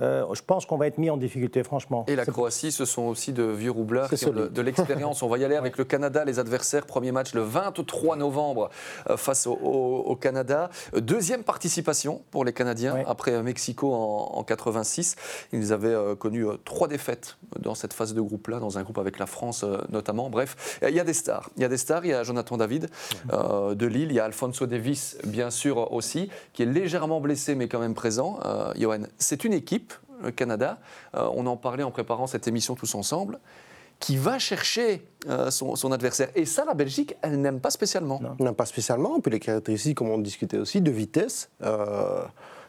Euh, je pense qu'on va être mis en difficulté, franchement. Et la Croatie, ce sont aussi de vieux roublards qui ont de, l'expérience. On va y aller avec le Canada, les adversaires. Premier match le 23 novembre euh, face au, au- au Canada. Deuxième participation pour les Canadiens Ouais. après euh, Mexico en, en 86. Ils avaient connu trois défaites dans cette phase de groupe-là, dans un groupe avec la France notamment. Bref, il y a des stars. Il y a des stars. Il y a Jonathan David euh, de Lille. Il y a Alfonso Davis, bien sûr aussi, qui est légèrement blessé mais quand même présent. Euh, Johan, c'est une équipe le Canada, euh, on en parlait en préparant cette émission tous ensemble, qui va chercher euh, son, son adversaire. Et ça, la Belgique, elle n'aime pas spécialement. On n'a pas spécialement, on peut les caractéristiques, comme on discutait aussi, de vitesse. euh,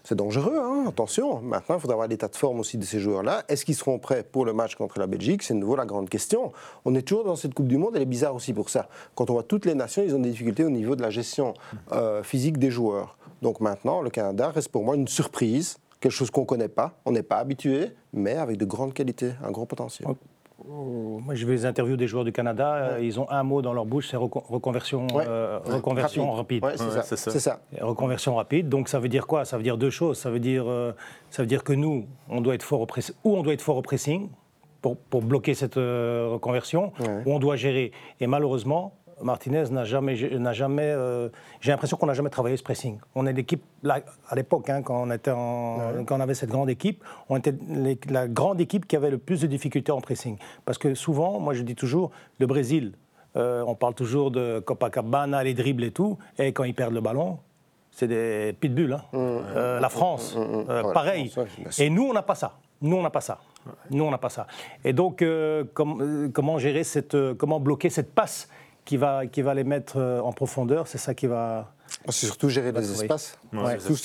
c'est dangereux, hein, attention. Maintenant, il faudra avoir l'état de forme aussi de ces joueurs-là. Est-ce qu'ils seront prêts pour le match contre la Belgique? C'est de nouveau la grande question. On est toujours dans cette Coupe du Monde, elle est bizarre aussi pour ça. Quand on voit toutes les nations, ils ont des difficultés au niveau de la gestion euh, physique des joueurs. Donc maintenant, le Canada reste pour moi une surprise, quelque chose qu'on ne connaît pas, on n'est pas habitué, mais avec de grandes qualités, un gros potentiel. Oh, Moi, j'ai vu les interviews des joueurs du Canada. euh, Ils ont un mot dans leur bouche, c'est reco- reconversion, Ouais. euh, reconversion rapide. Ouais, c'est Ouais, ça. Reconversion rapide, donc ça veut dire quoi? Ça veut dire deux choses. Ça veut dire, euh, ça veut dire que nous, on doit être fort au press- ou on doit être fort au pressing pour, pour bloquer cette euh, reconversion, Ouais. ou on doit gérer. Et malheureusement, Martinez n'a jamais, n'a jamais. euh, J'ai l'impression qu'on n'a jamais travaillé ce pressing. On est l'équipe là, à l'époque, hein, quand on était en- quand on avait cette grande équipe, on était les- la grande équipe qui avait le plus de difficultés en pressing. Parce que souvent, moi je dis toujours, le Brésil. euh, on parle toujours de Copacabana, les dribbles et tout, et quand ils perdent le ballon, c'est des pitbulls. hein. Euh, la France, euh, Ouais, pareil. France, ouais. Et nous, on n'a pas ça. Nous, on n'a pas ça. Nous, on n'a pas ça. Et donc, euh, com- comment gérer cette, comment bloquer cette passe qui va, qui va les mettre euh, en profondeur C'est ça qui va. C'est surtout gérer les trouver. espaces. Ouais, Tout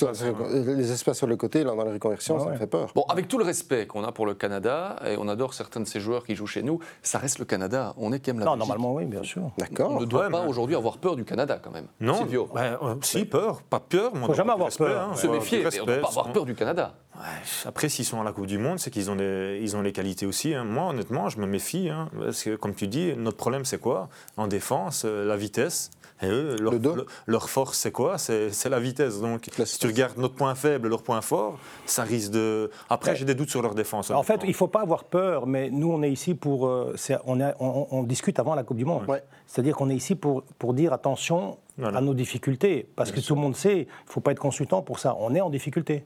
les les espaces sur le côté, là, dans les reconversions, Ouais, ça me ouais. fait peur. Bon, avec tout le respect qu'on a pour le Canada, et on adore certains de ces joueurs qui jouent chez nous, ça reste le Canada. On est quand même la Non, Belgique. normalement, oui, bien sûr. On D'accord. ne doit Ouais, pas mais- aujourd'hui avoir peur du Canada quand même. Non, Silvio. euh, si, peur, pas peur. mais on Faut doit jamais avoir du peur. hein. se Ouais, méfier, mais on ne respect, pas avoir peur du Canada. Ouais, Après, s'ils sont à la Coupe du Monde, c'est qu'ils ont, ils ont les qualités aussi. hein. Moi, honnêtement, je me méfie. hein, parce que, comme tu dis, notre problème, c'est quoi? En défense, euh, la vitesse. Et eux, leur, Le dos. le- leur force, c'est quoi? C'est la vitesse. Donc, La si tu regardes notre point faible, leur point fort, ça risque de. Après, Ouais. j'ai des doutes sur leur défense. En fait, il ne faut pas avoir peur, mais nous, on est ici pour. euh, on, est- on- on discute avant la Coupe du Monde. Ouais. C'est-à-dire qu'on est ici pour, pour dire attention Voilà. à nos difficultés. Parce que tout le monde sait, il ne faut pas être consultant pour ça. On est en difficulté.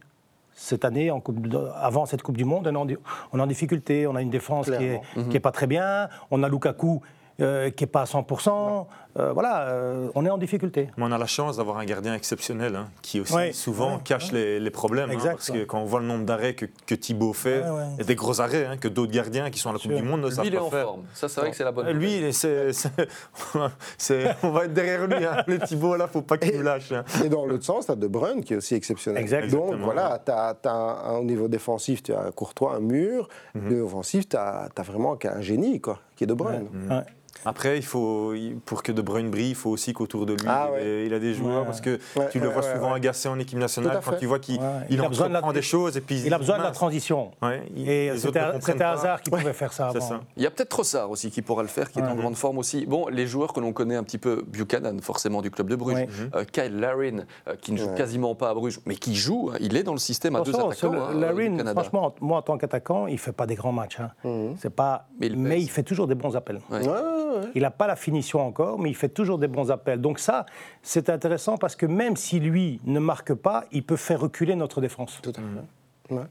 Cette année, en coupe de- avant cette Coupe du Monde, on est en, di- on est en difficulté. On a une défense qui n'est qui est pas très bien. On a Lukaku euh, qui n'est pas à 100%. Euh, voilà, euh, on est en difficulté. Mais on a la chance d'avoir un gardien exceptionnel hein, qui aussi Ouais, souvent ouais, cache Les, les problèmes. hein, Exact, parce que quand on voit le nombre d'arrêts que, que Thibaut fait, Ouais, ouais. et des gros arrêts hein, que d'autres gardiens qui sont à la Coupe du Monde ne savent Lui, il est pas en forme. Ça, c'est vrai que c'est la bonne Euh, Lui, c'est- on va être derrière lui. Hein. Le Thibaut, là, faut pas qu'il nous lâche. hein. Et dans l'autre sens, tu as De Bruyne qui est aussi exceptionnel. Exact. Donc Exactement, voilà, tu as, au niveau défensif, tu as Courtois, un mur. Au niveau offensif, tu as, vraiment un génie, quoi, qui est De Bruyne. Ouais. Après, il faut, pour que De Bruyne brille, il faut aussi qu'autour de lui, Ah il, ouais. ait- il a des joueurs. Ouais. Parce que Ouais, tu le vois ouais, souvent ouais. agacé en équipe nationale quand tu vois qu'il Ouais. il Il a besoin de la- des choses. Et puis, Il a besoin de la transition. Ouais, il- Et c'était ne pas. Hazard qui pouvait faire ça avant. ça. Il y a peut-être Trossard aussi qui pourra le faire, qui est en grande forme aussi. Bon, les joueurs que l'on connaît un petit peu, Buchanan forcément du club de Bruges, Ouais. euh, Kyle Larin euh, qui ne joue Ouais. quasiment pas à Bruges, mais qui joue, hein, il est dans le système à deux attaquants hein, Larin, Canada. franchement, moi en tant qu'attaquant, il fait pas des grands matchs. hein. C'est pas, Mais il fait toujours des bons appels. Ouais. Il n'a pas la finition encore, mais il fait toujours des bons appels. Donc ça, c'est intéressant parce que même si lui ne marque pas, il peut faire reculer notre défense. Tout à fait. Ouais.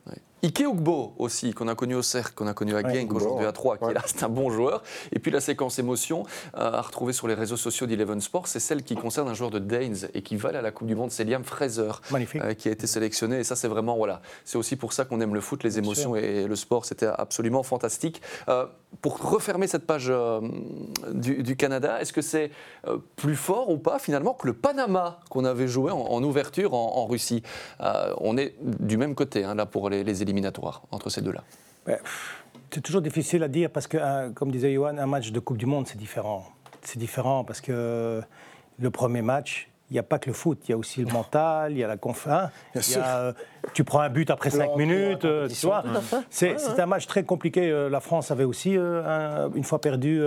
Ike Ugbo aussi, qu'on a connu au Cercle, qu'on a connu à Genk, aujourd'hui à 3, qui ouais. est là, c'est un bon joueur. Et puis la séquence émotion euh, à retrouver sur les réseaux sociaux d'Eleven Sports, c'est celle qui concerne un joueur de Danes et qui va à la Coupe du Monde, c'est Liam Fraser, euh, qui a été sélectionné. Et ça, c'est vraiment, voilà, c'est aussi pour ça qu'on aime le foot, les émotions et le sport, c'était absolument fantastique. Euh, pour refermer cette page du, du Canada, est-ce que c'est plus fort ou pas finalement que le Panama qu'on avait joué en, en ouverture en, en Russie? On est du même côté hein, là pour les, les éliminatoires entre ces deux-là. Pff, C'est toujours difficile à dire parce que, euh, comme disait Johan, un match de Coupe du Monde, c'est différent. C'est différent parce que le premier match, il n'y a pas que le foot, il y a aussi le mental, il y a la confiance. A, euh, tu prends un but après 5 L'entrée dans la minutes, euh, tu vois. C'est un match très compliqué. Euh, La France avait aussi, euh, un- une fois perdu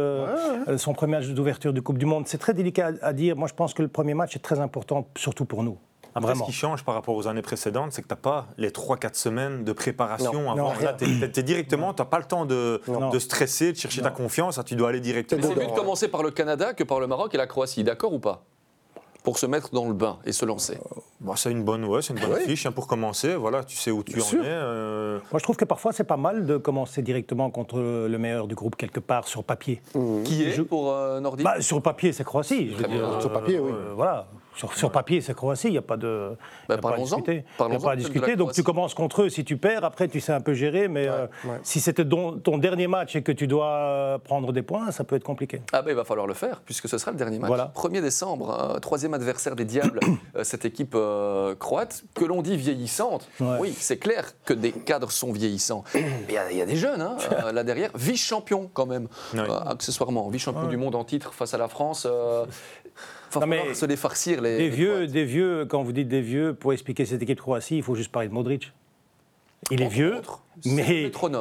son premier match d'ouverture de Coupe du Monde. C'est très délicat à dire. Moi, je pense que le premier match est très important, surtout pour nous. Après, Vraiment. ce qui change par rapport aux années précédentes, c'est que tu n'as pas les 3-4 semaines de préparation Non, avant. non, Là, tu es, directement, tu n'as pas le temps de, stresser, de chercher ta confiance. là, tu dois aller directement. C'est mieux de commencer par le Canada que par le Maroc et la Croatie, d'accord ou pas? Pour se mettre dans le bain et se lancer. Bon, c'est une bonne, ouais, c'est une bonne Oui. fiche hein, pour commencer. Voilà, tu sais où tu Bien en sûr. es. euh, Moi, je trouve que parfois, c'est pas mal de commencer directement contre le meilleur du groupe quelque part sur papier. Qui est Je- pour euh, Nordique? Bah, sur papier, c'est Croatie. je veux Très bien. dire, Sur papier, oui. euh, voilà. Sur, sur papier, c'est Croatie, il n'y a pas de. Bah, y a pas à parlons-en. discuter. Y a pas à discuter. Donc tu commences contre eux. Si tu perds, après tu sais un peu gérer. Mais euh, ouais. si c'était ton, ton dernier match et que tu dois euh, prendre des points, ça peut être compliqué. Ah ben il va falloir le faire puisque ce sera le dernier match. Voilà. 1er décembre, euh, troisième adversaire des Diables, euh, cette équipe euh, croate que l'on dit vieillissante. Ouais. Oui, c'est clair que des cadres sont vieillissants. Mais Il y, a- il y a des jeunes hein, euh, là derrière, vice-champion quand même, euh, accessoirement, vice-champion du monde en titre face à la France. Non, mais se les farcir les. Des les vieux, Croates. des vieux, quand vous dites des vieux, pour expliquer cette équipe de Croatie, il faut juste parler de Modric. Il est Entre vieux, autres,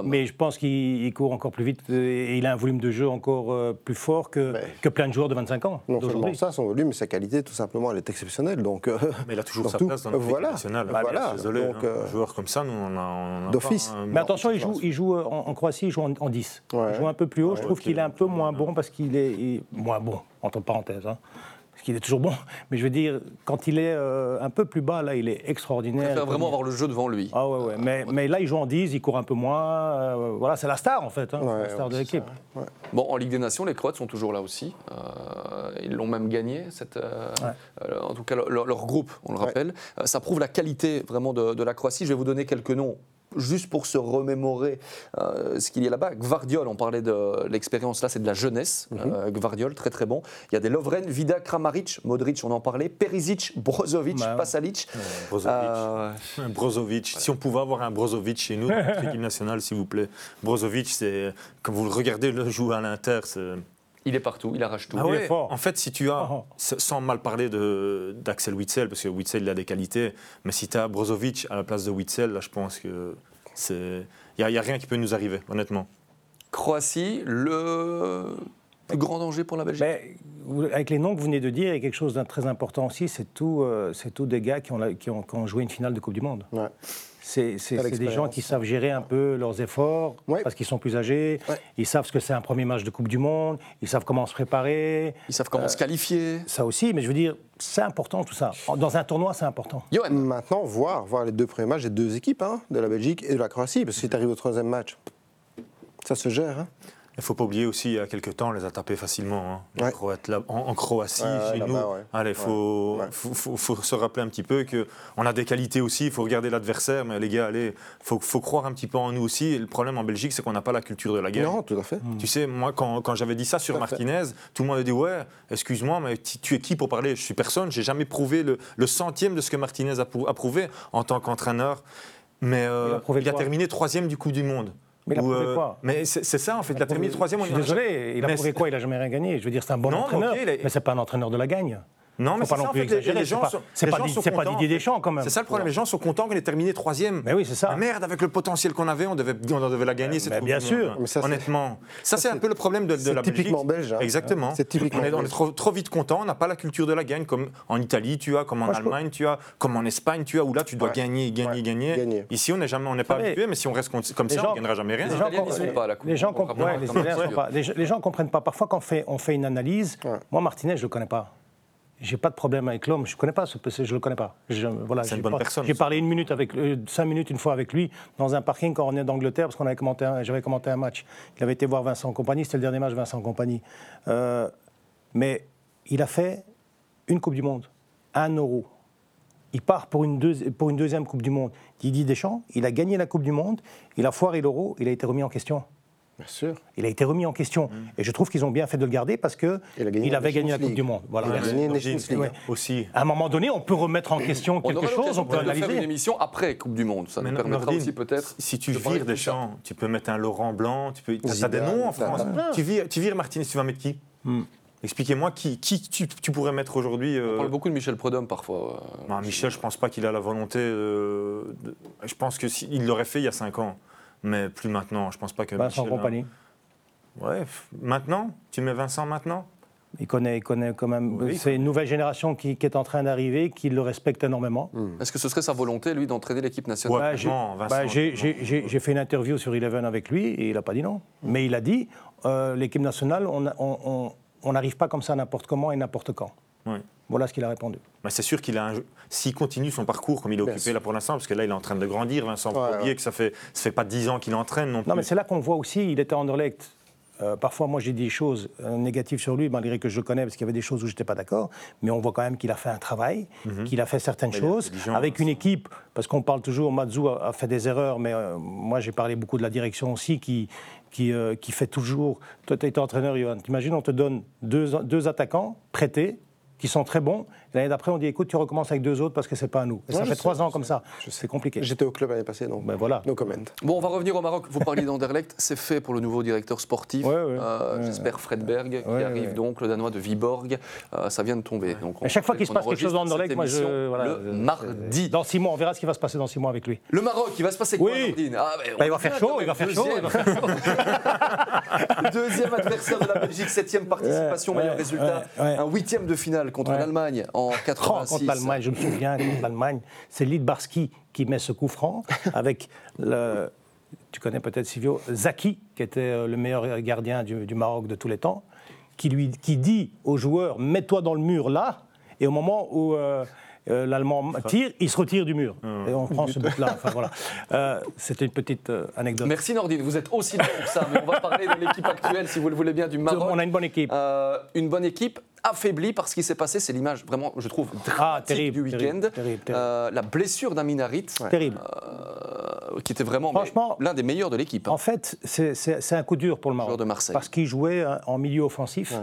mais, je pense qu'il il court encore plus vite et il a un volume de jeu encore euh, plus fort que, Mais- que plein de joueurs de 25 ans Non seulement ça, son volume et sa qualité, tout simplement, elle est exceptionnelle. Donc, euh, Mais il a toujours sa surtout, place dans notre voilà. nationale. Bah, voilà. Désolé, Donc, hein, euh, un joueur comme ça, nous, on a, D'office. Mais attention, il je joue, pense. il joue en, en Croatie, il joue en, en 10. Ouais. Il joue un peu plus haut. je Ouais, trouve qu'il est un peu moins bon parce qu'il est il- moins bon, entre parenthèses. hein. Parce qu'il est toujours bon. Mais je veux dire, quand il est euh, un peu plus bas, là, il est Il extraordinaire. préfère vraiment avoir le jeu devant lui. Ah ouais, ouais. Mais, mais là, il joue en 10, il court un peu moins. euh, voilà, c'est la star, en fait. hein. Ouais, la star ouais, de l'équipe. Bon, en Ligue des Nations, les Croates sont toujours là aussi. Euh, ils l'ont même gagné, cette, euh, euh, en tout cas leur, leur groupe, on le Ouais. rappelle. Euh, ça prouve la qualité vraiment de, de la Croatie. Je vais vous donner quelques noms. Juste pour se remémorer euh, ce qu'il y a là-bas. Gvardiol, on parlait de l'expérience là, c'est de la jeunesse. Euh, Gvardiol, très très bon. Il y a des Lovren, Vida, Kramaric, Modric, on en parlait, Perisic, Brozovic, Bah ouais. Pasalic. Brozovic. Euh, Brozovic. Si on pouvait avoir un Brozovic chez nous, dans notre équipe nationale, s'il vous plaît. Brozovic, c'est. Quand vous le regardez le jouer à l'Inter, c'est. Il est partout, il arrache tout. Ah ouais. En fait, si tu as, Oh. sans mal parler de- d'Axel Witzel, parce que Witzel, il a des qualités, mais si tu as Brozovic à la place de Witzel, là, je pense que c'est. Il n'y a, rien qui peut nous arriver, honnêtement. Croatie, le plus grand danger pour la Belgique. Mais vous- avec les noms que vous venez de dire, il y a quelque chose de très important aussi. C'est tout, euh, c'est tout des gars qui ont, la- qui, ont, qui ont joué une finale de Coupe du Monde. Ouais. C'est des gens qui savent gérer un peu leurs efforts Ouais. parce qu'ils sont plus âgés. Ouais. Ils savent ce que c'est un premier match de Coupe du Monde. Ils savent comment se préparer. Ils savent comment se qualifier. Ça aussi, mais je veux dire, c'est important tout ça. Dans un tournoi, c'est important. Johan, Maintenant, voir, voir les deux premiers matchs des deux équipes, hein, de la Belgique et de la Croatie, parce que si tu arrives au troisième match, ça se gère. hein. Il ne faut pas oublier aussi, il y a quelques temps, on les a tapés facilement. hein. Les Ouais. Croates, là, en, en Croatie, Ouais, chez nous. ouais. Allez, il faut, Ouais. faut, faut- faut se rappeler un petit peu qu'on a des qualités aussi, il faut regarder l'adversaire, mais les gars, allez, il faut, faut croire un petit peu en nous aussi. Et le problème en Belgique, c'est qu'on n'a pas la culture de la guerre. Non, tout à fait. Tu sais, moi, quand, quand j'avais dit ça sur Tout à fait. Martinez, tout le monde a dit Ouais, excuse-moi, mais tu, tu es qui pour parler? Je suis personne, j'ai jamais prouvé le, le centième de ce que Martinez a, prou- a prouvé en tant qu'entraîneur. Mais euh, Il a il a terminé troisième du Coupe du Monde. Mais il a Ou, prouvé euh, quoi Mais c'est ça, en fait, il a terminé troisième. Je suis désolé, il a prouvé quoi? Il a jamais rien gagné. Je veux dire, c'est un bon entraîneur, mais c'est pas un entraîneur de la gagne. Non, mais c'est non ça, en plus fait, les- gens sont- c'est pas sont pas contents. Didier Deschamps quand même. C'est ça le problème, les gens sont contents qu'on ait terminé troisième. Mais oui, c'est ça. Merde, avec le potentiel qu'on avait, on devait, on devait la gagner. cette mais Coupe bien sûr. Mais ça, Honnêtement, ça c'est un peu le problème de, la Belgique. typiquement belge, hein. Exactement. C'est typiquement on est, on est belge. trop, trop vite content, on n'a pas la culture de la gagne comme en Italie, tu as, comme en Moi, Allemagne, tu as, comme en Espagne, tu as, où là tu dois Ouais. gagner, gagner, Ouais. gagner. Gagner. Ici, on n'est jamais, on n'est pas habitué, mais si on reste comme ça, on gagnera jamais rien. Les gens, comprennent pas. Parfois, quand on fait, on fait une analyse, moi, Martinez, je le connais pas. J'ai pas de problème avec l'homme. Je connais pas ce je le connais pas. Je- voilà, C'est une j'ai bonne pas- personne, J'ai parlé une minute avec, euh, cinq minutes une fois avec lui dans un parking quand on est d'Angleterre parce qu'on avait commenté, j'avais commenté un match. Il avait été voir Vincent Compagnie. C'était le dernier match Vincent Compagnie. Euh, mais il a fait une Coupe du Monde, un euro. Il part pour une, deuxi- pour une deuxième Coupe du Monde. Didier Deschamps, il a gagné la Coupe du Monde, il a foiré l'euro, il a été remis en question. Bien sûr. Il a été remis en question. Et je trouve qu'ils ont bien fait de le garder parce qu'il Il avait gagné la Coupe du. Monde. Voilà. Il a gagné la Nations League. Ouais. Aussi. À un moment donné, on peut remettre en question On quelque chose, on peut de faire une analyser. émission après Coupe du Monde. Ça nous Mais permettra Nordine, aussi peut-être. Si tu vires de des champs, tu peux mettre un Laurent Blanc, tu peux. T'as des noms en France. Tu vires, tu vires Martinez, tu vas mettre qui Hmm. Expliquez-moi qui, qui tu, tu pourrais mettre aujourd'hui. euh, On parle beaucoup de Michel Prudhomme parfois. euh, non, Michel, je pense pas qu'il a la volonté. euh, de- Je pense que si- il l'aurait fait il y a 5 ans, mais plus maintenant. Je pense pas que. Vincent Michel, Compagnie. hein. Ouais, maintenant? Tu mets Vincent maintenant? Il connaît, il connaît quand même. Oui. C'est une nouvelle génération qui, qui est en train d'arriver, qui le respecte énormément. Est-ce que ce serait sa volonté, lui, d'entraîner l'équipe nationale? Ouais. Bah, bah, j'ai- fait une interview sur Eleven avec lui et il n'a pas dit non. Mais il a dit euh, l'équipe nationale, on a- on- on on n'arrive pas comme ça n'importe comment et n'importe quand. Ouais. Voilà ce qu'il a répondu. Bah, c'est sûr qu'il a un S'il continue son parcours comme il est Bien occupé sûr. là pour l'instant, parce que là il est en train de grandir, Vincent, Ouais, que ça fait, ça fait pas 10 ans qu'il entraîne non plus. Non, mais c'est là qu'on voit aussi, il était en Anderlecht. Euh, parfois, moi, j'ai dit des choses euh, négatives sur lui, malgré que je le connais, parce qu'il y avait des choses où je n'étais pas d'accord. Mais on voit quand même qu'il a fait un travail, qu'il a fait certaines choses, avec une équipe, parce qu'on parle toujours, Mazou a, a fait des erreurs, mais euh, moi, j'ai parlé beaucoup de la direction aussi, qui, qui, qui fait toujours... Toi, tu été entraîneur, Johan. T'imagines, on te donne deux, deux attaquants prêtés, qui sont très bons. L'année d'après, on dit, écoute, tu recommences avec deux autres parce que c'est pas à nous. Et ça Ouais, fait sais, trois ans comme sais, ça. C'est compliqué. J'étais au club l'année passée, donc Ben voilà. no comment. Bon, on va revenir au Maroc. Vous parliez d'Anderlecht, c'est fait pour le nouveau directeur sportif. Ouais, ouais. Euh, Ouais, J'espère Fred Berg, qui Ouais, arrive ouais. donc, le Danois de Viborg. Euh, ça vient de tomber. Donc on- À chaque fois qu'il se passe quelque chose dans Anderlecht, moi, je. voilà, le je- mardi. Dans six mois, on verra ce qui va se passer dans six mois avec lui. Le Maroc, il va se passer quoi, Oui. Ah, Bah, il va faire chaud, il va faire chaud, Deuxième adversaire de la Belgique, septième participation, meilleur résultat. Un huitième de finale contre l'Allemagne en Oh, 86. contre l'Allemagne, je me souviens, contre l'Allemagne, c'est Lidbarski qui met ce coup franc avec le. Tu connais peut-être Silvio Zaki, qui était euh, le meilleur gardien du, du Maroc de tous les temps, qui lui qui dit aux joueurs mets-toi dans le mur là, et au moment où euh, euh, l'Allemand tire, il se retire du mur. Et on prend ce but-là. Enfin, voilà. Euh, C'était une petite euh, anecdote. Merci Nordine, vous êtes aussi là pour ça, mais on va parler de l'équipe actuelle, si vous le voulez bien, du Maroc. On a une bonne équipe. Euh, une bonne équipe affaiblie par ce qui s'est passé, c'est l'image vraiment, je trouve, dramatique Ah, terrible, du week-end. terrible, terrible, terrible. Euh, la blessure d'Aminarit, Terrible. euh, qui était vraiment l'un des meilleurs de l'équipe. hein. En fait, c'est- un coup dur pour le Maroc. Joueur de Marseille. Parce qu'il jouait euh, en milieu offensif.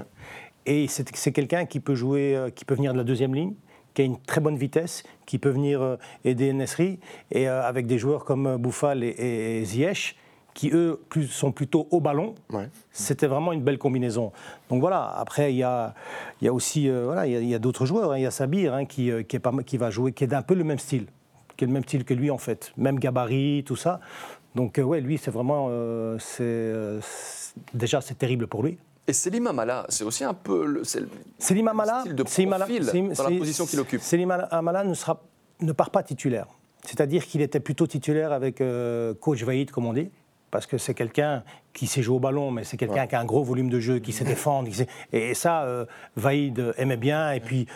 Et c'est quelqu'un qui peut jouer, qui peut venir de la deuxième ligne, qui a une très bonne vitesse, qui peut venir euh, aider Nesri. Et euh, avec des joueurs comme euh, Bouffal et, et, et Ziyech, qui eux plus- sont plutôt au ballon. Ouais. C'était vraiment une belle combinaison. Donc voilà, après, il y a, il y a aussi euh, voilà, il y a- d'autres joueurs. hein. Il y a Sabir hein, qui, qui, est pas, qui va jouer, qui est d'un peu le même style, qui est le même style que lui en fait, même gabarit, tout ça. Donc euh, ouais, lui, c'est vraiment, euh, c'est- déjà c'est terrible pour lui. Et Selim Amala, c'est aussi un peu le, le Selim Amala, style de Amala- profil dans la position qu'il occupe. Selim Amala ne, sera, ne part pas titulaire. C'est-à-dire qu'il était plutôt titulaire avec euh, coach Vaïd, comme on dit, parce que c'est quelqu'un qui sait jouer au ballon, mais c'est quelqu'un qui a un gros volume de jeu, qui sait défendre. qui sait- Et, et ça, euh, Vaïd aimait bien. Et puis,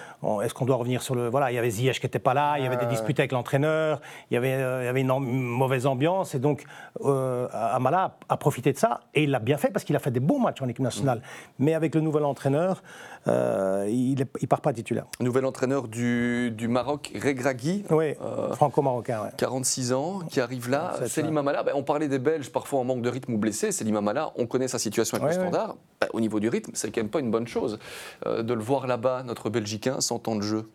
est-ce qu'on doit revenir sur le. Voilà, il y avait Ziyech qui n'était pas là, il y avait des disputes avec l'entraîneur, il y avait, euh, il y avait une, mauvaise ambiance. Et donc, euh, Amala a, a profité de ça. Et il l'a bien fait parce qu'il a fait des bons matchs en équipe nationale. Mais avec le nouvel entraîneur, euh, il ne part pas titulaire. nouvel entraîneur du, du Maroc, Regragui, Oui, Euh, franco-marocain. ouais. 46 ans, qui arrive là. Selim. Amala, ben, on parlait des Belges parfois en manque de rythme ou blessés. Selim Amala, on connaît sa situation avec Ouais, le ouais. standard. Ben, au niveau du rythme, c'est quand même pas une bonne chose euh, de le voir là-bas, notre Belgicain, sans temps de jeu.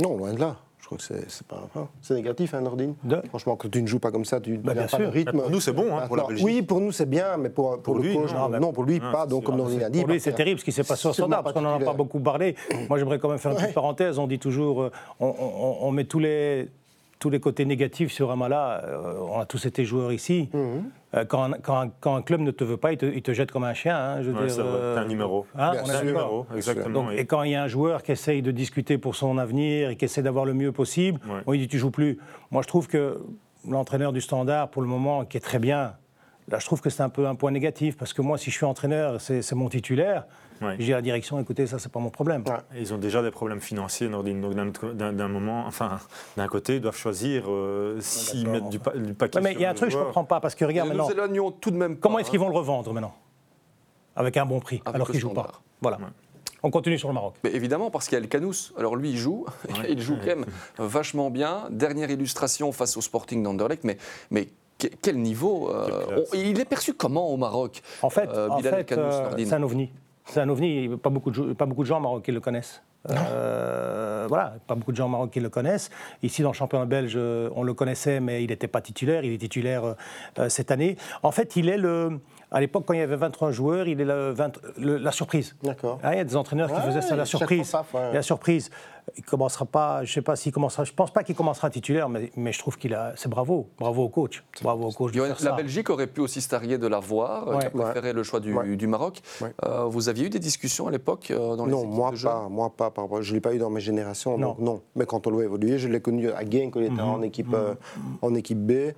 Non, loin de là. Je crois que c'est c'est pas. hein, c'est négatif, hein, Nordine De- Franchement, quand tu ne joues pas comme ça, tu Bah, n'as pas le sûr. rythme. Pour nous, c'est bon, hein, pour la Belgique. Oui, pour nous, c'est bien, mais pour, pour, Pour le lui, coach, non, pour lui, non, pas. c'est Donc, comme Nordine a dit. Pour lui, c'est partir- terrible ce qui s'est passé au standard, parce qu'on n'en a pas beaucoup parlé. Moi, j'aimerais quand même faire une petite parenthèse. On dit toujours, euh, on, on- on met tous les, tous les côtés négatifs sur Amala. Euh, on a tous été joueurs ici. Mhm. Euh, quand, un, quand, un- quand un club ne te veut pas, il te, il te jette comme un chien. hein, je veux Ouais, dire, euh, un numéro. hein, on un numéro, exactement. Donc, et- et quand il y a un joueur qui essaye de discuter pour son avenir et qui essaie d'avoir le mieux possible, Ouais. on lui dit tu joues plus. Moi, je trouve que l'entraîneur du Standard, pour le moment, qui est très bien, là, je trouve que c'est un peu un point négatif parce que moi, si je suis entraîneur, c'est mon titulaire. Ouais. Je dis à la direction, écoutez, ça, c'est pas mon problème. Ouais. Ils ont déjà des problèmes financiers, Nordine. Donc d'un moment, enfin, d'un côté, ils doivent choisir euh, s'ils mettent du, pa- du paquet. Ouais, mais il y a un truc que je comprends pas parce que regarde Et maintenant, nous tout de même pas, comment est-ce qu'ils hein. vont le revendre maintenant? Avec un bon prix Avec alors qu'ils jouent pas. Voilà. On continue sur le Maroc. Mais évidemment, parce qu'il y a El Canous. Alors lui, il joue. il joue quand même vachement bien. Dernière illustration face au Sporting d'Anderlecht. Mais, mais que- quel niveau euh, Il est perçu comment au Maroc En fait, euh, en fait, euh, c'est un ovni. C'est un ovni. Pas beaucoup, de, pas beaucoup de gens au Maroc qui le connaissent. Euh, voilà, pas beaucoup de gens au Maroc qui le connaissent. Ici, dans le championnat belge, euh, on le connaissait, mais il n'était pas titulaire. Il est titulaire euh, cette année. En fait, il est le. À l'époque, quand il y avait 23 joueurs, il est le 20 le- la surprise. D'accord. Ah, il y a des entraîneurs qui faisaient ça, la surprise. ouais. La surprise. Il commencera pas, je sais pas s'il commencera, je pense pas qu'il commencera titulaire, mais, mais je trouve qu'il a, c'est bravo, bravo au coach, bravo au coach de Johan, faire la ça. Belgique aurait pu aussi se targuer de l'avoir, euh, Ouais. qui a préféré le choix du, Ouais. du Maroc. Ouais. Euh, vous aviez eu des discussions à l'époque euh, dans les Non, équipes moi de jeunes? pas, moi pas. par Je ne l'ai pas eu dans mes générations, Non. donc non. Mais quand on l'a évolué, je l'ai connu à Gain quand il était en, équipe, euh, en équipe B.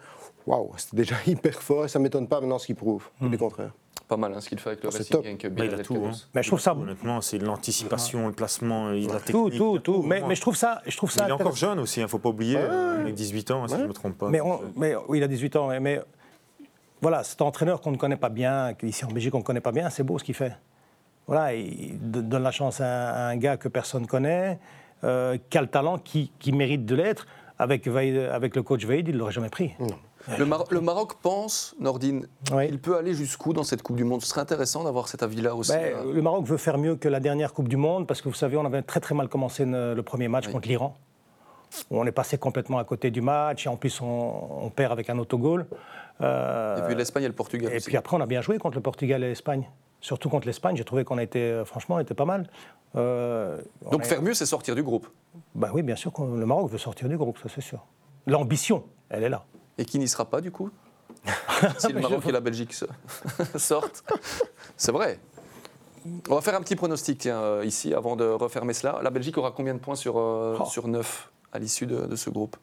Waouh, c'était déjà hyper fort et ça ne m'étonne pas maintenant ce qu'il prouve. Tout le contraire. Pas mal hein, ce qu'il fait avec le C'est Racing top. Genk, Bah, il a tout. El-Kanous. hein. Mais je trouve ça- Honnêtement, c'est l'anticipation, le placement, il a la Tout, technique. tout, tout. Mais, mais je trouve ça, je trouve ça il est encore jeune aussi, il ne faut pas oublier, euh, avec 18 ans, si je ne me trompe pas. Mais, on- mais oui, il a 18 ans. mais- Mais voilà, cet entraîneur qu'on ne connaît pas bien, qu'ici en Belgique on ne connaît pas bien, c'est beau ce qu'il fait. Voilà, il donne la chance à un, à un gars que personne ne connaît, euh, qui a le talent, qui, qui mérite de l'être. Avec, Vaid- avec le coach Veid, il ne l'aurait jamais pris. Le, Mar- le Maroc pense, Nordine, Oui. il peut aller jusqu'où dans cette Coupe du Monde? Ce serait intéressant d'avoir cet avis-là aussi. Ben, euh. le Maroc veut faire mieux que la dernière Coupe du Monde parce que vous savez, on avait très très mal commencé le premier match Oui. contre l'Iran. On est passé complètement à côté du match et en plus on, on perd avec un autogol. Euh, Et puis l'Espagne et le Portugal et aussi. puis après, on a bien joué contre le Portugal et l'Espagne. Surtout contre l'Espagne, j'ai trouvé qu'on a été, euh, franchement, on était pas mal. Euh, on Donc faire mieux, c'est sortir du groupe? bah oui, bien sûr, que le Maroc veut sortir du groupe, ça c'est sûr. L'ambition, elle est là. Et qui n'y sera pas du coup Si le Maroc et la Belgique sortent. C'est vrai. On va faire un petit pronostic tiens, euh, ici avant de refermer cela. La Belgique aura combien de points sur, euh, Oh. sur 9 à l'issue de, de ce groupe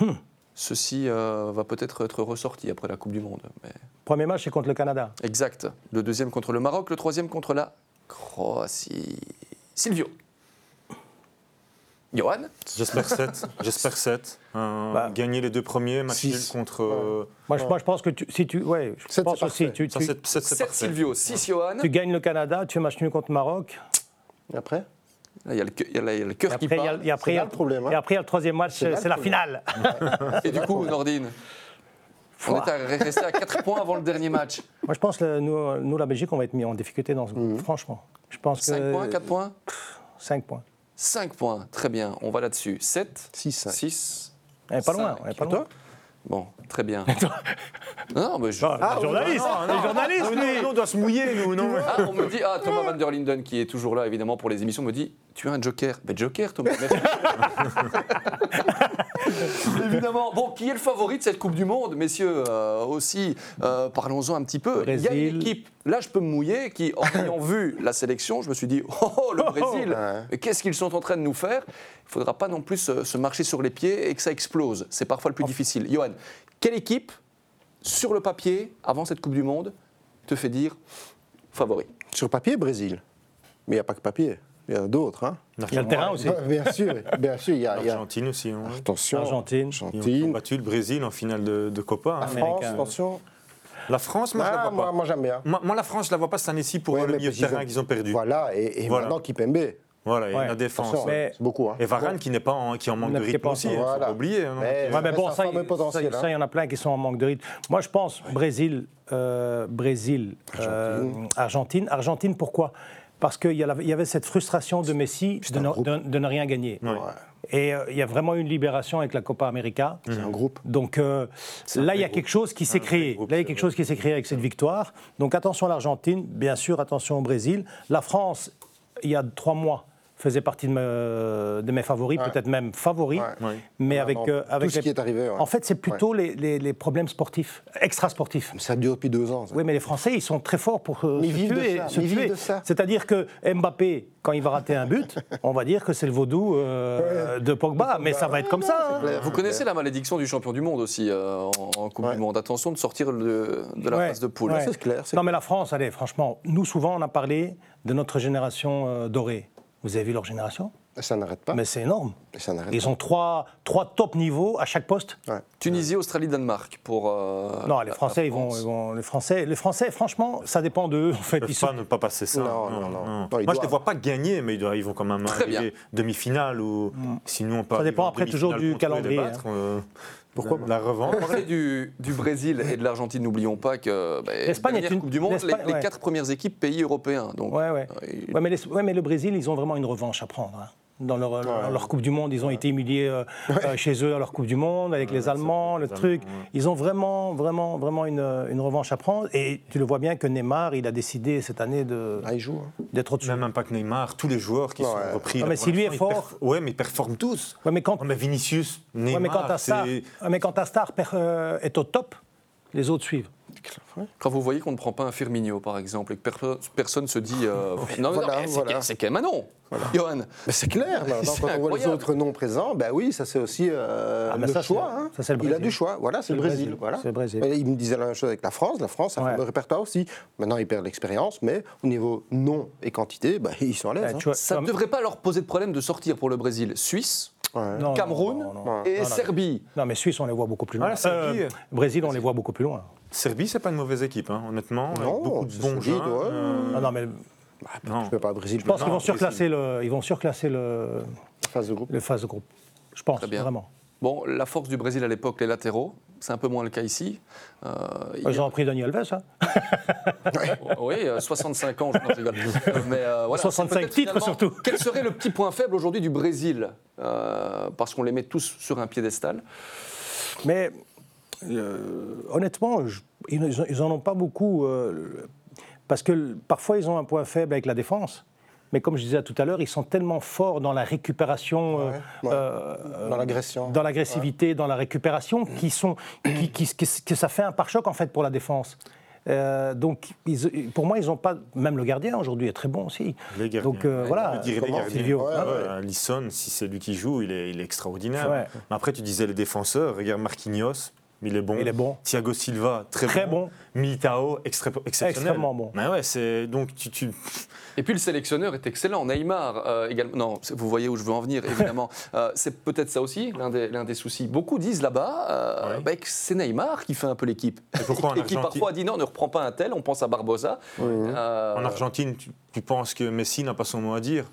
Hmm. Ceci euh, va peut-être être ressorti après la Coupe du Monde. mais- Premier match, c'est contre le Canada. Exact. Le deuxième contre le Maroc, le troisième contre la Croatie. Silvio. Johan J'espère 7. J'espère 7. Euh, Bah, gagner les deux premiers, match nul six. contre. euh, Moi, je, moi, je pense que tu, si tu, ouais, je pense aussi, tu, Ça, tu- 7, c'est 7 parfait. Silvio, 6 Johan. tu gagnes le Canada, tu fais match nul contre Maroc. Et après? Là, Il y a le le cœur après, qui il y a, parle. et après, C'est il y a- là le problème, hein. et après, il y a le troisième match, C'est la finale. Et du coup, Nordine on est à- resté à 4 points avant le dernier match. Moi, je pense que nous, nous, la Belgique, on va être mis en difficulté dans ce groupe, franchement. Je pense que 5 points, 4 points? 5 points. 5 points, très bien, on va là-dessus. 7, 6, 5. 6. On n'est pas loin, est pas loin. Bon, très bien. non, mais je- Ah, les journalistes, les journalistes, Nous, nous, nous, on doit se mouiller, nous, non Ah, on me dit, ah, Thomas Van der Linden, qui est toujours là, évidemment, pour les émissions, me dit Tu as un joker Ben, joker, Thomas. Évidemment. Bon, qui est le favori de cette Coupe du Monde, messieurs euh, Aussi, euh, parlons-en un petit peu. Il y a une Brésil. équipe, là, je peux me mouiller, qui, en ayant vu la sélection, je me suis dit Oh, oh, le Brésil Ouais. Mais qu'est-ce qu'ils sont en train de nous faire? Il ne faudra pas non plus se, se marcher sur les pieds et que ça explose. C'est parfois le plus difficile. Johan, quelle équipe, sur le papier, avant cette Coupe du Monde, te fait dire favori? Sur papier, Brésil. Mais il n'y a pas que papier. Il y en a d'autres. Hein. Il y a le terrain aussi. Bien sûr, bien sûr. Il y a, il y a- L'Argentine aussi. hein. Attention. Argentine. Ils ont Argentine. battu le Brésil en finale de, de Copa. hein. La France, Américain. attention. La France, moi, je Ah, la vois moi, pas. moi, j'aime bien. Moi, moi, la France, je la vois pas cette année-ci pour Ouais, le milieu de terrain ont- qu'ils ont perdu. Voilà, et, et Voilà. maintenant Kipembe. Voilà, et Ouais. la défense. Attention, Mais- beaucoup. Hein. Et Varane qui n'est pas en, qui est en manque de rythme pas aussi, il ne faut Voilà. pas oublier. hein. Mais- Ouais, mais bon, ça, fameux il- hein. ça, il y en a plein qui sont en manque de rythme. Moi, je pense Brésil, euh, Brésil, euh, Argentine. Argentine, pourquoi? Parce qu'il y, avait cette frustration de Messi de ne, groupe. de- de ne rien gagner. Ouais. Et euh, il y a vraiment eu une libération avec la Copa América. C'est un groupe. Donc euh, là, il y a quelque chose qui s'est créé. groupe, Là, il y a quelque vrai. chose qui s'est créé avec cette victoire. Donc attention à l'Argentine, bien sûr, attention au Brésil. La France, il y a trois mois, faisait partie de mes, de mes favoris, Ouais. peut-être même favoris. Ouais. Mais avec, euh, avec tout ce les- qui est arrivé. ouais. En fait, c'est plutôt les, les- les problèmes sportifs, extra-sportifs. Ça dure depuis deux ans. ça. Oui, mais les Français, ils sont très forts pour euh, Mais se tuer. ça, se ils vivent tuer. de ça. C'est-à-dire que Mbappé, quand il va rater un but, on va dire que c'est le vaudou euh, de Pogba, mais ça va être comme ça. hein. Vous connaissez la malédiction du champion du monde aussi euh, en, en Coupe Ouais. du Monde. Attention de sortir de, de la Ouais. phase de poule. Ouais. C'est clair. Non, mais la France, allez, franchement, nous, souvent, on a parlé de notre génération euh, dorée. Vous avez vu leur génération? Ça n'arrête pas. Mais c'est énorme. Ça Ils ont trois, trois top niveaux à chaque poste. Ouais. Tunisie, Australie, Danemark pour. euh, Non, les Français, la ils vont, France. ils vont- Les Français, les Français, franchement, ça dépend d'eux. En fait, Ils ne sont- pas ne pas passer ça. Non, non, non. Non, ils Moi, je ne les vois pas gagner, mais ils, doivent- ils vont quand même Très arriver demi-finale ou sinon on peut Ça dépend en après toujours du calendrier, battre, euh, Pourquoi La revanche. On parlait du, du Brésil et de l'Argentine. N'oublions pas que bah, L'Espagne est une- Coupe du Monde, les, les quatre premières équipes pays européens. Donc, Ouais, ouais. euh, il- Ouais, mais, les- ouais, mais le Brésil, ils ont vraiment une revanche à prendre. hein. Dans leur, leur- leur Coupe du Monde, ils ont été humiliés euh, euh, chez eux à leur Coupe du Monde, avec les Allemands, le les truc. Allemands, ouais. Ils ont vraiment, vraiment, vraiment une, une revanche à prendre. Et tu le vois bien que Neymar, il a décidé cette année de- Ah, il joue. hein. d'être au-dessus. Même, pas que Neymar, tous les joueurs qui Ouais. sont repris. Ah, mais si lui est fort- perf- Ouais, mais ils performent tous. Ouais, mais quand, Oh, mais Vinicius, ouais, Neymar, mais quand ta star, mais quand ta star per- euh, est au top, les autres suivent. Quand vous voyez qu'on ne prend pas un Firmino, par exemple, et que perso- personne se dit euh, non, mais Voilà, non, mais c'est voilà. Ke- c'est Kemanon, Johan. C'est clair, maintenant, quand on voit les autres noms présents, ben oui, ça c'est aussi euh, Ah, le ça, choix. hein. ça, le Il a du choix, voilà, c'est le Brésil. Voilà. Le Brésil. Et il me disait la même chose avec la France. La France a Ouais. un fameux répertoire aussi. Maintenant, ils perdent l'expérience, mais au niveau nom et quantité, ben, ils sont à l'aise. Hein. Ça ne devrait pas leur poser de problème de sortir pour le Brésil. Suisse, Ouais. non, Cameroun non, non, non. et Non, non. Serbie. Non, mais Suisse, on les voit beaucoup plus loin. Ah. Euh, Brésil, on les voit beaucoup plus loin. Serbie, c'est pas une mauvaise équipe, hein, honnêtement. avec Non, beaucoup de bons ouais. euh, Ah non, mais non. Je peux pas Brésil. je pense qu'ils vont surclasser le, ils vont surclasser le, phase de groupe. le phase de groupe. Je pense, Très bien. vraiment. Bon, la force du Brésil à l'époque, les latéraux. C'est un peu moins le cas ici. Euh, a- Ils ont pris Daniel Alves, hein. Oui, euh, 65 ans, je, rigole. Euh, Mais, euh, voilà, 65 c'est peut-être titres, surtout. Quel serait le petit point faible aujourd'hui du Brésil Euh, Parce qu'on les met tous sur un piédestal? Mais euh, honnêtement, je- ils ils en ont pas beaucoup. euh, parce que parfois, ils ont un point faible avec la défense. Mais comme je disais tout à l'heure, ils sont tellement forts dans la récupération, euh, Ouais, ouais. euh, Dans l'agression. dans l'agressivité, dans la récupération, qui sont, qui- qui- que, que ça fait un pare-choc en fait pour la défense. Euh, donc, ils- pour moi, ils n'ont pas. Même le gardien aujourd'hui est très bon aussi. Les gardiens. Donc euh, Ouais, voilà. je dirais les Comment, gardiens. Silvio Ouais, hein Ouais, Alisson, si c'est lui qui joue, il est, il est extraordinaire. Ouais. Mais après, tu disais les défenseurs. Regarde Marquinhos, il est bon. Il est bon. Thiago Silva, très, Très bon. Militao, extra- exceptionnel. Extrêmement bon. Mais ouais, c'est donc tu, tu- Et puis le sélectionneur est excellent. Neymar euh, également. Non, vous voyez où je veux en venir, évidemment. Euh, c'est peut-être ça aussi, l'un des, l'un des soucis. Beaucoup disent là-bas euh, Ouais. bah, que c'est Neymar qui fait un peu l'équipe. Et pourquoi en Et qui parfois dit non, ne reprend pas un tel, on pense à Barbosa. Euh, en Argentine, tu, tu penses que Messi n'a pas son mot à dire?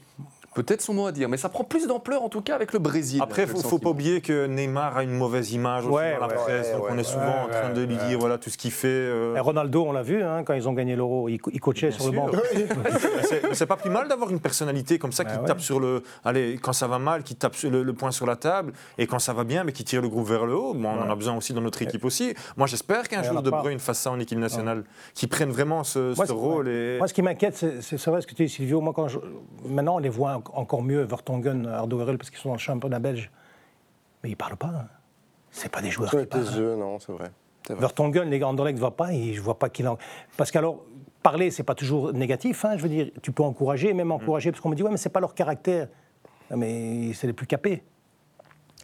Peut-être son mot à dire, mais ça prend plus d'ampleur en tout cas avec le Brésil. Après, il faut, faut pas oublier que Neymar a une mauvaise image aussi Ouais, dans la ouais, presse. ouais, donc on est souvent en ouais, train de lui ouais. dire voilà tout ce qu'il fait. euh, Et Ronaldo, on l'a vu, hein, quand ils ont gagné l'Euro, il, co- il coachait Bien sur le banc. sûr. C'est- pas plus mal d'avoir une personnalité comme ça qui Bah ouais. tape sur le. Allez, quand ça va mal, qui tape sur le, le poing sur la table, et quand ça va bien, mais qui tire le groupe vers le haut. Bon, on en a besoin aussi dans notre équipe aussi. Moi, j'espère qu'un jour a De. Bruyne fasse ça en équipe nationale, qu'il prenne vraiment ce, Moi, ce c'est- rôle. Et... Moi, ce qui m'inquiète, c'est vrai ce que tu dis, Silvio. Moi, quand je- maintenant, on les voit encore mieux, Vertonghen, Ardoerel, parce qu'ils sont dans le championnat belge. Mais ils ne parlent pas. hein. C'est pas des joueurs qui parlent. yeux, non, c'est vrai. Vrai. Vertonghen, les gars Anderlecht ne voient pas, et je vois pas qu'il en. Parce qu'alors, parler, c'est pas toujours négatif. hein, je veux dire, tu peux encourager, même encourager, parce qu'on me dit, ouais, mais c'est pas leur caractère. Mais c'est les plus capés.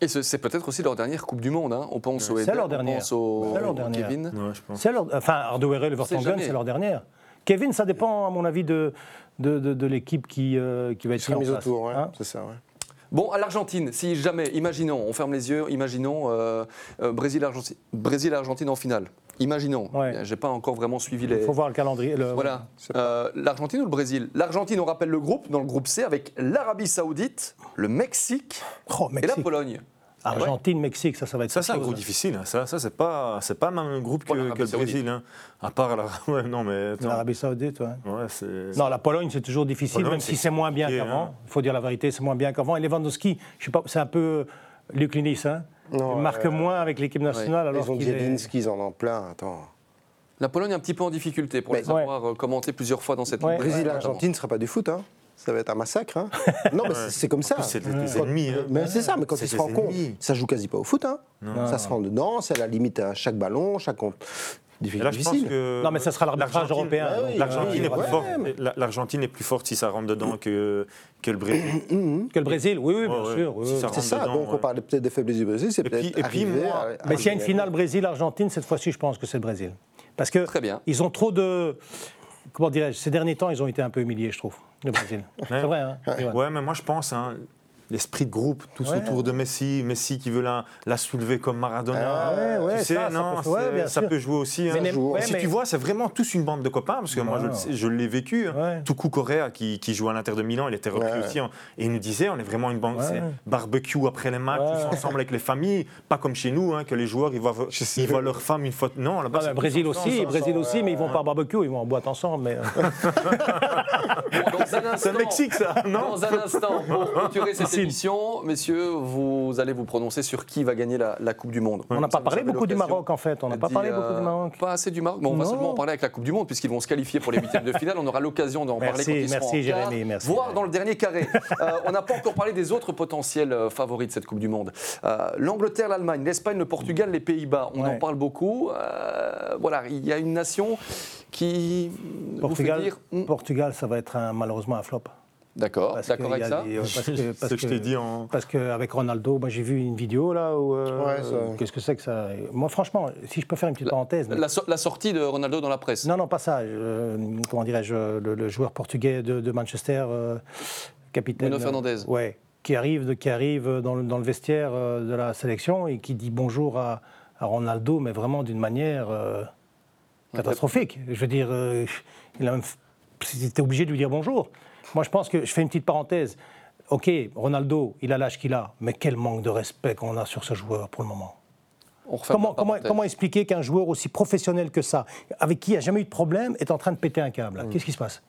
Et ce- c'est peut-être aussi leur dernière Coupe du Monde. hein. On pense au C'est Eder, leur on dernière. pense au, C'est leur au dernière. Kevin. Ouais, je pense. C'est leur, enfin, Ardoerel Vertonghen, c'est leur dernière. Kevin, ça dépend, à mon avis, de, de, de- de l'équipe qui, euh, qui va être mise autour, ouais, hein. c'est ça, ouais. Bon, à l'Argentine, si jamais, imaginons, on ferme les yeux, imaginons euh, euh, Brésil-Argentine en finale. Imaginons. Ouais. J'ai pas encore vraiment suivi les. Il faut voir le calendrier. le- Voilà. Euh, L'Argentine ou le Brésil? L'Argentine, on rappelle le groupe, dans le groupe C, avec l'Arabie Saoudite, le Mexique Oh, et la Mexique. Pologne. Argentine, Mexique, ça, ça va être. Ça, c'est un groupe difficile. hein. Ça, ça c'est pas, c'est pas même un groupe que, le. Brésil. hein. À part la. Ouais, non, mais. L'Arabie Saoudite, ouais. Non, la Pologne, c'est toujours difficile, Pologne, même si c'est moins bien qu'avant. hein. Il faut dire la vérité, c'est moins bien qu'avant. Et Lewandowski, je sais pas, c'est un peu Luc Linis, hein. Non, il marque euh, moins avec l'équipe nationale alors Ils ont qu'il est... Zielinski, ils en ont plein, attends. La Pologne un petit peu en difficulté, pour Mais- les avoir euh, commentés plusieurs fois dans cette. Brésil-Argentine ne sera pas du foot, hein. Ça va être un massacre. Hein. Non, mais c'est- c'est comme ça. c'est des- ennemis, hein. Mais c'est ça, mais quand ils se compte, ça joue quasi pas au foot. Hein. Non. Ça se rend dedans, c'est à la limite à chaque ballon, chaque là, je pense Difficile. que. Non, mais ça sera l'arbitrage l'Argentine- européen. Donc, oui, L'Argentine oui, est plus ouais, est plus forte si ça rentre dedans que, que le Brésil. Que le Brésil, oui, oui, bien Ouais, sûr. oui, Si oui. C'est ça, dedans, donc on parlait peut-être des faiblesses du Brésil, c'est Et puis- peut-être et puis moi- à- Mais s'il y a une finale Brésil-Argentine, cette fois-ci, je pense que c'est le Brésil. Parce que Très bien. ils ont trop de. Comment dirais-je Ces derniers temps, ils ont été un peu humiliés, je trouve, le Brésil. C'est vrai, hein. Ivan Ouais, mais moi je pense, hein, l'esprit de groupe, tous Ouais. autour de Messi, Messi qui veut la, la soulever comme Maradona. Ah ouais, ouais, tu sais, ça, ça non, peut- ouais, ça peut jouer aussi. hein. Mais si mais- tu vois, c'est vraiment tous une bande de copains, parce que moi, je, l'ai vécu. hein. Ouais. Tuku Correa, qui, qui joue à l'Inter de Milan, il était repris Ouais. aussi. hein. Et il nous disait, on est vraiment une bande, Ouais. c'est barbecue après les matchs, Ouais. tous ensemble avec les familles, pas comme chez nous, hein, que les joueurs, ils voient, ils voient leur femme une fois. Non, là-bas, Ah, c'est le Brésil aussi, ensemble. Brésil aussi, mais ils vont pas barbecue, ils vont en boîte ensemble. Mais, euh, C'est Mexique, ça, non? Dans un instant, pour clôturer cette. émission, messieurs, vous allez vous prononcer sur qui va gagner la, la Coupe du Monde. on n'a pas parlé beaucoup du Maroc en fait. On n'a pas parlé euh, beaucoup du Maroc. Pas assez du Maroc. On va seulement en parler avec la Coupe du Monde, puisqu'ils vont se qualifier pour les huitièmes de finale. On aura l'occasion d'en parler Merci, quand ils seront merci, quart, Jérémy, merci, voire Jérémy. dans le dernier carré. Euh, on n'a pas encore parlé des autres potentiels euh, favoris de cette Coupe du Monde. Euh, L'Angleterre, l'Allemagne, l'Espagne, le Portugal, les Pays-Bas. On en parle beaucoup. Euh, voilà, il y a une nation qui vous fait Portugal, dire. Hmm, Portugal, ça va être un- malheureusement un flop. D'accord, Parce d'accord avec a ça. des- euh, parce que- parce ce que je t'ai que- dit en. Parce qu'avec Ronaldo, moi j'ai vu une vidéo là où. euh, Ouais, ça- Qu'est-ce que c'est que ça? Moi franchement, si je peux faire une petite parenthèse. mais- La, so- la sortie de Ronaldo dans la presse. Non, non, pas ça. comment dirais-je le, le joueur portugais de, de Manchester, euh, capitaine. Bruno Fernandes. ouais, qui arrive, qui arrive dans, le, dans le vestiaire de la sélection et qui dit bonjour à, à Ronaldo, mais vraiment d'une manière euh, catastrophique. Je veux dire, euh, il a même, f- était obligé de lui dire bonjour. Moi, je pense que je fais une petite parenthèse. Ok, Ronaldo, il a l'âge qu'il a, mais quel manque de respect qu'on a sur ce joueur pour le moment. Comment, comment expliquer qu'un joueur aussi professionnel que ça, avec qui il n'y a jamais eu de problème, est en train de péter un câble? Mm. Qu'est-ce qui se passe?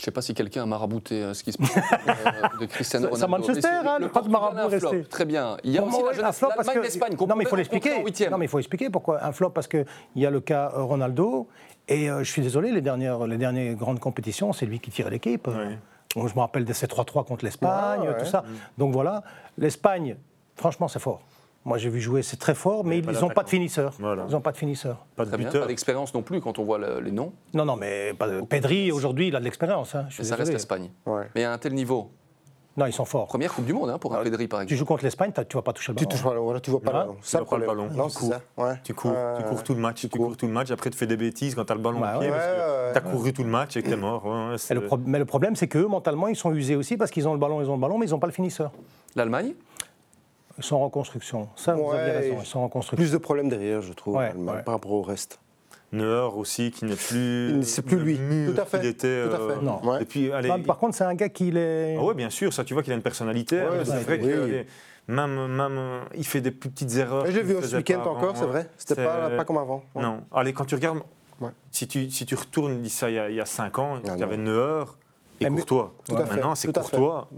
Je ne sais pas si quelqu'un a marabouté euh, ce qui se passe euh, de Cristiano Ronaldo. c'est à Manchester, hein, le le pas de marabout a un flop. resté. Très bien. Il y a aussi la flop parce que- l'Espagne. Non, mais il faut l'expliquer. Non, mais il faut expliquer pourquoi un flop parce qu'il y a le cas euh, Ronaldo. Et euh, je suis désolé, les dernières, les dernières grandes compétitions, c'est lui qui tire l'équipe. Bon, je me rappelle de ces 3-3 contre l'Espagne, ouais. tout ça. Donc voilà, l'Espagne, franchement, c'est fort. Moi, j'ai vu jouer, c'est très fort, mais ils n'ont pas de finisseur. Voilà. Ils n'ont pas de finisseur. Pas de bien. Pas d'expérience non plus quand on voit le- les noms. Non, non, mais pas de- Pedri, aujourd'hui, il a de l'expérience. hein, je suis Mais ça reste l'Espagne. Ouais. Mais à un tel niveau, Non, ils sont forts. première Coupe du Monde hein, pour un Pedri par Tu exemple. joues contre l'Espagne, tu vas pas toucher le Tu ballon. touches pas le voilà, tu vois pas le ballon. Ça Tu vois pas le ballon. Non, Tu cours. ça. Ouais. Tu cours, tu cours tout le match, tu, cours. cours tout le match. Après, tu fais des bêtises quand tu as le ballon Ouais, au pied. ouais, parce que ouais, t'as ouais. couru tout le match et que t'es mort. Ouais, ouais, Et c'est- le pro- mais le problème, c'est qu'eux, mentalement, ils sont usés aussi parce qu'ils ont le ballon, ils ont le ballon, mais ils n'ont pas le finisseur. L'Allemagne? Ils sont en reconstruction. Ça, vous avez Ouais, raison, ils sont en reconstruction. Plus de problèmes derrière, je trouve, Ouais, ouais. par rapport au reste. Neuer aussi, qui n'est plus. C'est plus lui. mur Tout à fait. qu'il était. Tout à fait. euh, Non. Ouais. Et puis, allez. Ah, Par contre, c'est un gars qui est. Ah ouais, bien sûr, ça, tu vois qu'il a une personnalité. Ouais, mais c'est vrai oui. que même, même, il fait des plus petites erreurs. J'ai vu ce week-end encore, c'est vrai. C'était pas, pas comme avant. Ouais. Non. Allez, quand tu regardes, Ouais. si, tu, si tu retournes, dis ça il y a, il y a 5 ans, Ah, il y avait non. Neuer et Mais- Courtois. Tout à fait, Maintenant, c'est fait. Courtois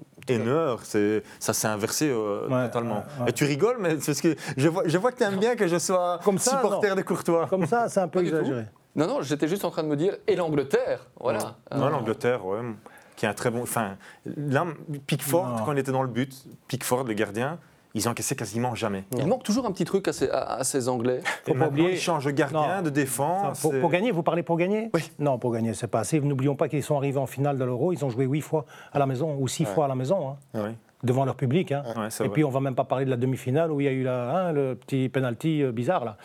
C'est- Ça s'est inversé euh, Ouais, totalement. ouais, ouais. Et tu rigoles, mais c'est parce que je vois, je vois que tu aimes bien que je sois Comme ça, supporter non. de Courtois. Comme ça, c'est un peu Pas exagéré. Non, non, j'étais juste en train de me dire, et l'Angleterre Voilà. Ouais, Euh, l'Angleterre, ouais, qui est un très bon. Enfin, là, Pickford, Non. quand il était dans le but, Pickford, le gardien, ils encaissaient quasiment jamais. Il manque toujours un petit truc à ces, à- à ces Anglais. Et pas oublier- ils changent de gardien, Non. de défense. pour, pour gagner, vous parlez pour gagner? Oui. Non, pour gagner, c'est pas assez. N'oublions pas qu'ils sont arrivés en finale de l'Euro. Ils ont joué huit fois à la maison ou six fois à la maison, hein, devant leur public. hein. Ouais, Et vrai. puis, on va même pas parler de la demi-finale où il y a eu la, hein, le petit penalty euh, bizarre là.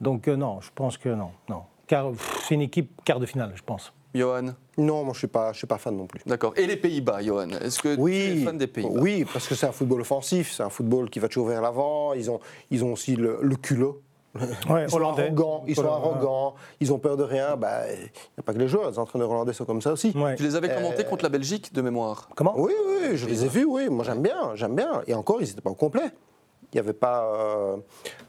Donc euh, non, je pense que non, non. Car c'est une équipe quart de finale, je pense. Johan Non, moi je suis pas, je suis pas fan non plus. D'accord. Et les Pays-Bas, Johan Est-ce que tu es Oui, fan des Pays-Bas? Oui, parce que c'est un football offensif, c'est un football qui va toujours vers l'avant. Ils ont, ils ont aussi le, le culot. Ouais, Ils sont arrogants, ils sont arrogants, ils ont peur de rien. Bah, il n'y a pas que les joueurs, les entraîneurs hollandais sont comme ça aussi. Ouais. Tu les avais commentés Euh, contre la Belgique de mémoire? Comment? Oui, oui, je les ai vus, oui. Moi j'aime bien, j'aime bien. Et encore, ils n'étaient pas au complet. Il n'y avait pas. euh,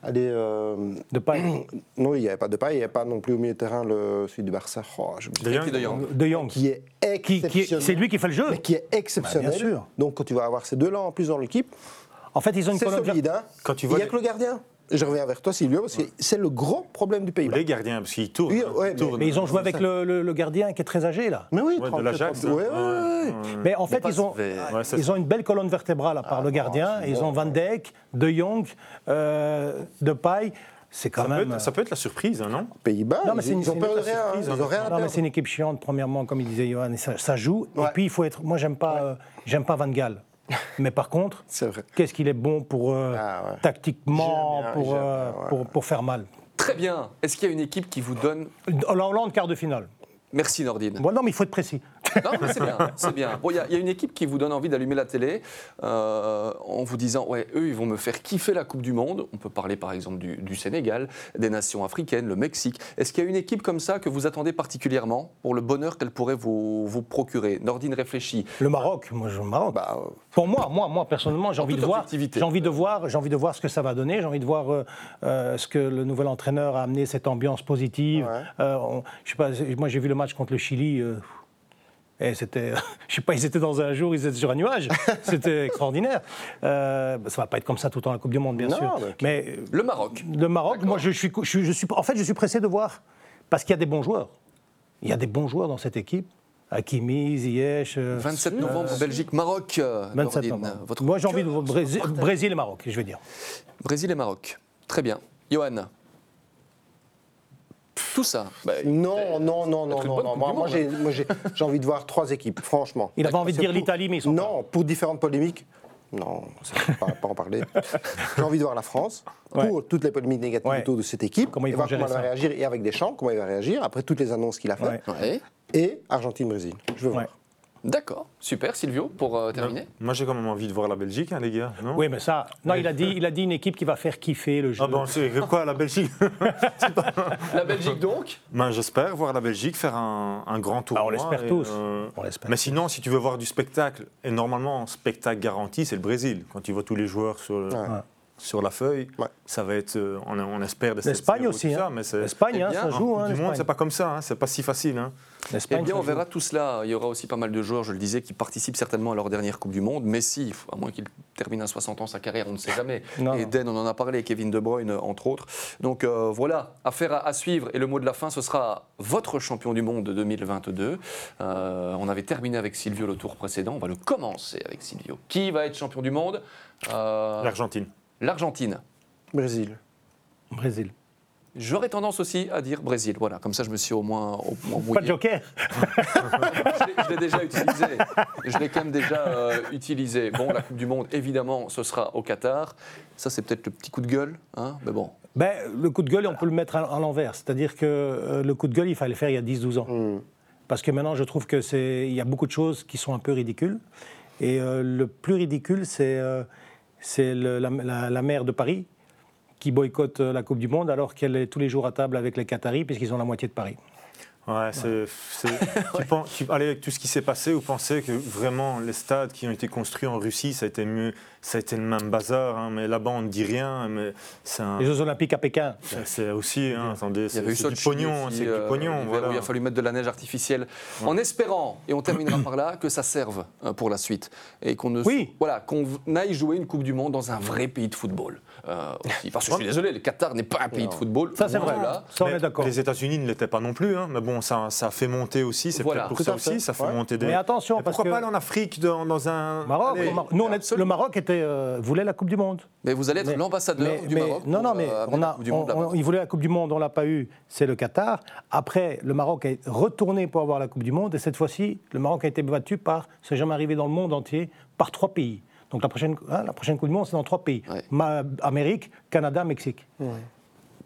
allez, euh, De pas non, il n'y avait pas de paille, il n'y avait pas non plus au milieu de terrain le, celui du Barça. Oh, je me De. Jong. De Jong. Qui est exceptionnel. c'est lui qui fait le jeu. Mais qui est exceptionnel. Bah, bien sûr. Donc quand tu vas avoir ces deux-là en plus dans l'équipe, En fait, ils ont une c'est colonne solide. Hein. Quand tu Il n'y a les- que le gardien. Je reviens vers toi, Silvio, parce que c'est le gros problème du Pays-Bas. les gardiens, parce qu'ils tournent. Oui, hein, ouais, ils tournent. Mais ils ont joué avec le, le- le gardien qui est très âgé là. Mais oui, Ouais, de 34, l'Ajax. 32. hein. Ouais, ouais, ouais. Ouais, ouais. Mais en fait, ils ont, c'est ils ont une belle colonne vertébrale à part le gardien. Ils ont Van Dijk, De Jong, euh, Depay. C'est quand Ça peut, même. être, ça peut être la surprise, hein, non Pays-Bas, Non, mais ils, une- ils ont peur de rien. hein. surprise, Ils ont rien à Non, mais c'est une équipe chiante, premièrement, comme il disait Johan, et ça, ça joue. Ouais. Et puis, il faut être. Moi, j'aime pas, euh, j'aime pas Van Gaal. Mais par contre, qu'est-ce qu'il est bon pour. euh, Ah, ouais. tactiquement, bien, pour, euh, bien, ouais. pour, pour faire mal. Très bien. Est-ce qu'il y a une équipe qui vous donne. La Hollande, quart de finale. Merci Nordine. Bon, non, mais il faut être précis. Non, mais c'est bien, c'est bien. Bon, il y, a- il y a une équipe qui vous donne envie d'allumer la télé euh, en vous disant, ouais, eux, ils vont me faire kiffer la Coupe du Monde. On peut parler par exemple du, du Sénégal, des nations africaines, le Mexique. Est-ce qu'il y a une équipe comme ça que vous attendez particulièrement pour le bonheur qu'elle pourrait vous, vous procurer? Nordine réfléchit. Le Maroc, moi je le Maroc. Bah, euh, Pour moi, moi, moi personnellement, j'ai En envie de voir. J'ai envie de voir. J'ai envie de voir ce que ça va donner. J'ai envie de voir euh, ce que le nouvel entraîneur a amené cette ambiance positive. Ouais. On- je sais pas. Moi, j'ai vu le match contre le Chili. Euh, et c'était, je sais pas, ils étaient dans un jour, ils étaient sur un nuage. C'était extraordinaire. Euh, ça va pas être comme ça tout le temps la Coupe du Monde, bien Non, sûr. mais- Mais euh, Le Maroc. le Maroc, moi, je suis, je, je suis, en fait, je suis pressé de voir parce qu'il y a des bons joueurs. Il y a des bons joueurs dans cette équipe. Hakimi, Ziyech. euh, 27 novembre, Belgique, Maroc. euh, 27 Nordine. novembre. Votre Moi, j'ai envie de Brésil. Brésil et Maroc, je veux dire. Brésil et Maroc. Très bien. Johan. Tout ça. bah, non, non, non, non, non, non. Moi, moi, monde, j'ai, moi, j'ai, j'ai envie de voir trois équipes, franchement. Il avait envie de dire l'Italie, mais ils sont Non, pour différentes polémiques. Non, ça ne pas, pas en parler. J'ai envie de voir la France Ouais. pour toutes les polémiques négatives Ouais. autour de cette équipe. Comment ils vont voir gérer comment elle va réagir et avec Deschamps, comment il va réagir après toutes les annonces qu'il a faites. Ouais. ouais. Et Argentine-Brésil. Je veux Ouais. voir. D'accord. Super, Silvio, pour euh, terminer. Moi, j'ai quand même envie de voir la Belgique, hein, les gars. Non? Oui, mais ça. Non, il a dit, il a dit une équipe qui va faire kiffer le jeu. Ah bon, c'est quoi la Belgique? La Belgique donc? Ben, J'espère voir la Belgique faire un, un grand tour. Ah, on l'espère tous. On l'espère. Mais sinon, si tu veux voir du spectacle, et normalement, spectacle garanti, c'est le Brésil. Quand tu vois tous les joueurs sur, le- Ouais. sur la feuille, Ouais. ça va être, euh, on, on espère L'Espagne 7-0, aussi. ça, hein. mais c'est- L'Espagne, hein, Eh bien, ça joue. Hein, du monde, c'est pas comme ça, hein, c'est pas si facile. hein. Eh bien, on verra tout cela. Il y aura aussi pas mal de joueurs, je le disais, qui participent certainement à leur dernière Coupe du Monde. Messi, à moins qu'il termine à 60 ans sa carrière, on ne sait jamais. Non, non. Eden, on en a parlé, Kevin De Bruyne, entre autres. Donc euh, voilà, affaire à, à suivre. Et le mot de la fin, ce sera votre champion du monde 2022. Euh, on avait terminé avec Silvio le tour précédent. On va le commencer avec Silvio. Qui va être champion du monde? Euh, L'Argentine. L'Argentine. Brésil. Brésil. J'aurais tendance aussi à dire Brésil. Voilà, comme ça, je me suis au moins, au moins Pas de joker. Je l'ai- déjà utilisé. Je l'ai quand même déjà euh, utilisé. Bon, la Coupe du Monde, évidemment, ce sera au Qatar. Ça, c'est peut-être le petit coup de gueule. Hein mais bon, Ben, le coup de gueule, on peut le mettre à, à l'envers. C'est-à-dire que euh, le coup de gueule, il fallait le faire il y a 10-12 ans. Hmm. Parce que maintenant, je trouve que c'est, il y a beaucoup de choses qui sont un peu ridicules. Et euh, le plus ridicule, c'est, euh, la, la- la maire de Paris qui boycotte euh, la Coupe du Monde alors qu'elle est tous les jours à table avec les Qataris puisqu'ils ont la moitié de Paris. Ouais, c'est. c'est- tu penses- tu- allez, avec tout ce qui s'est passé, vous pensez que vraiment les stades qui ont été construits en Russie, ça a été mieux, ça a été le même bazar, hein, mais là-bas on ne dit rien, mais c'est un- Les Jeux Olympiques à Pékin. c'est- c'est aussi, hein, attendez, c'est du Sochi pognon, aussi, c'est euh, du pognon, où. Il a fallu mettre de la neige artificielle. En espérant, et on terminera par là, que ça serve euh, pour la suite. Et qu'on ne, Oui. voilà, qu'on aille jouer une Coupe du Monde dans un vrai pays de football. Euh, aussi. Parce que je suis désolé, le Qatar n'est pas un pays de football. Ça, c'est vrai. Là. Ça, on est d'accord. Les États-Unis ne l'étaient pas non plus, hein, mais bon, ça, fait monter aussi, c'est Voilà. peut-être pour Tout ça fait. aussi, ça fait Ouais. monter des. Mais attention, Mais parce pourquoi que- pas aller en Afrique dans, dans un. Maroc, Allez, au Mar- nous, on est- le Maroc était, euh, voulait la Coupe du Monde. Mais vous allez être Mais- l'ambassadeur mais- du mais- Maroc. Non, non, mais euh, on a, il voulait la Coupe du Monde, on l'a pas eu, c'est le Qatar. Après, le Maroc est retourné pour avoir la Coupe du Monde, et cette fois-ci, le Maroc a été battu par, c'est jamais arrivé dans le monde entier, par trois pays. Donc la prochaine, hein, la prochaine Coupe du Monde, c'est dans trois pays Ouais. Ma- Amérique, Canada, Mexique. Bon,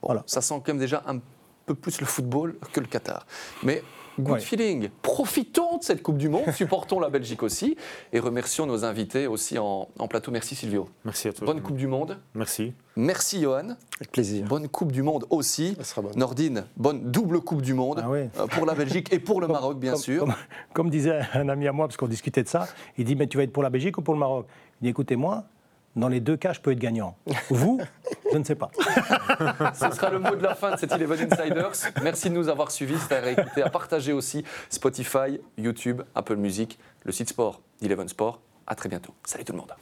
Voilà. Ça sent quand même déjà un peu plus le football que le Qatar. Mais good Ouais. feeling. Profitons de cette Coupe du Monde, supportons la Belgique aussi et remercions nos invités aussi en, en plateau. Merci Silvio. Merci à toi. Bonne Coupe du Monde. Merci. Merci Johan. Avec plaisir. Bonne Coupe du Monde aussi. Elle sera bonne. Nordine, bonne double Coupe du Monde Ah ouais. euh, pour la Belgique et pour le Maroc bien Comme- sûr. Comme, comme disait un ami à moi, parce qu'on discutait de ça, il dit Mais tu vas être pour la Belgique ou pour le Maroc? Écoutez-moi, dans les deux cas, je peux être gagnant. Vous, je ne sais pas. Ce sera le mot de la fin de cette Eleven Insiders. Merci de nous avoir suivis, c'est à à partager aussi Spotify, YouTube, Apple Music, le site sport d'Eleven Sport. À très bientôt. Salut tout le monde.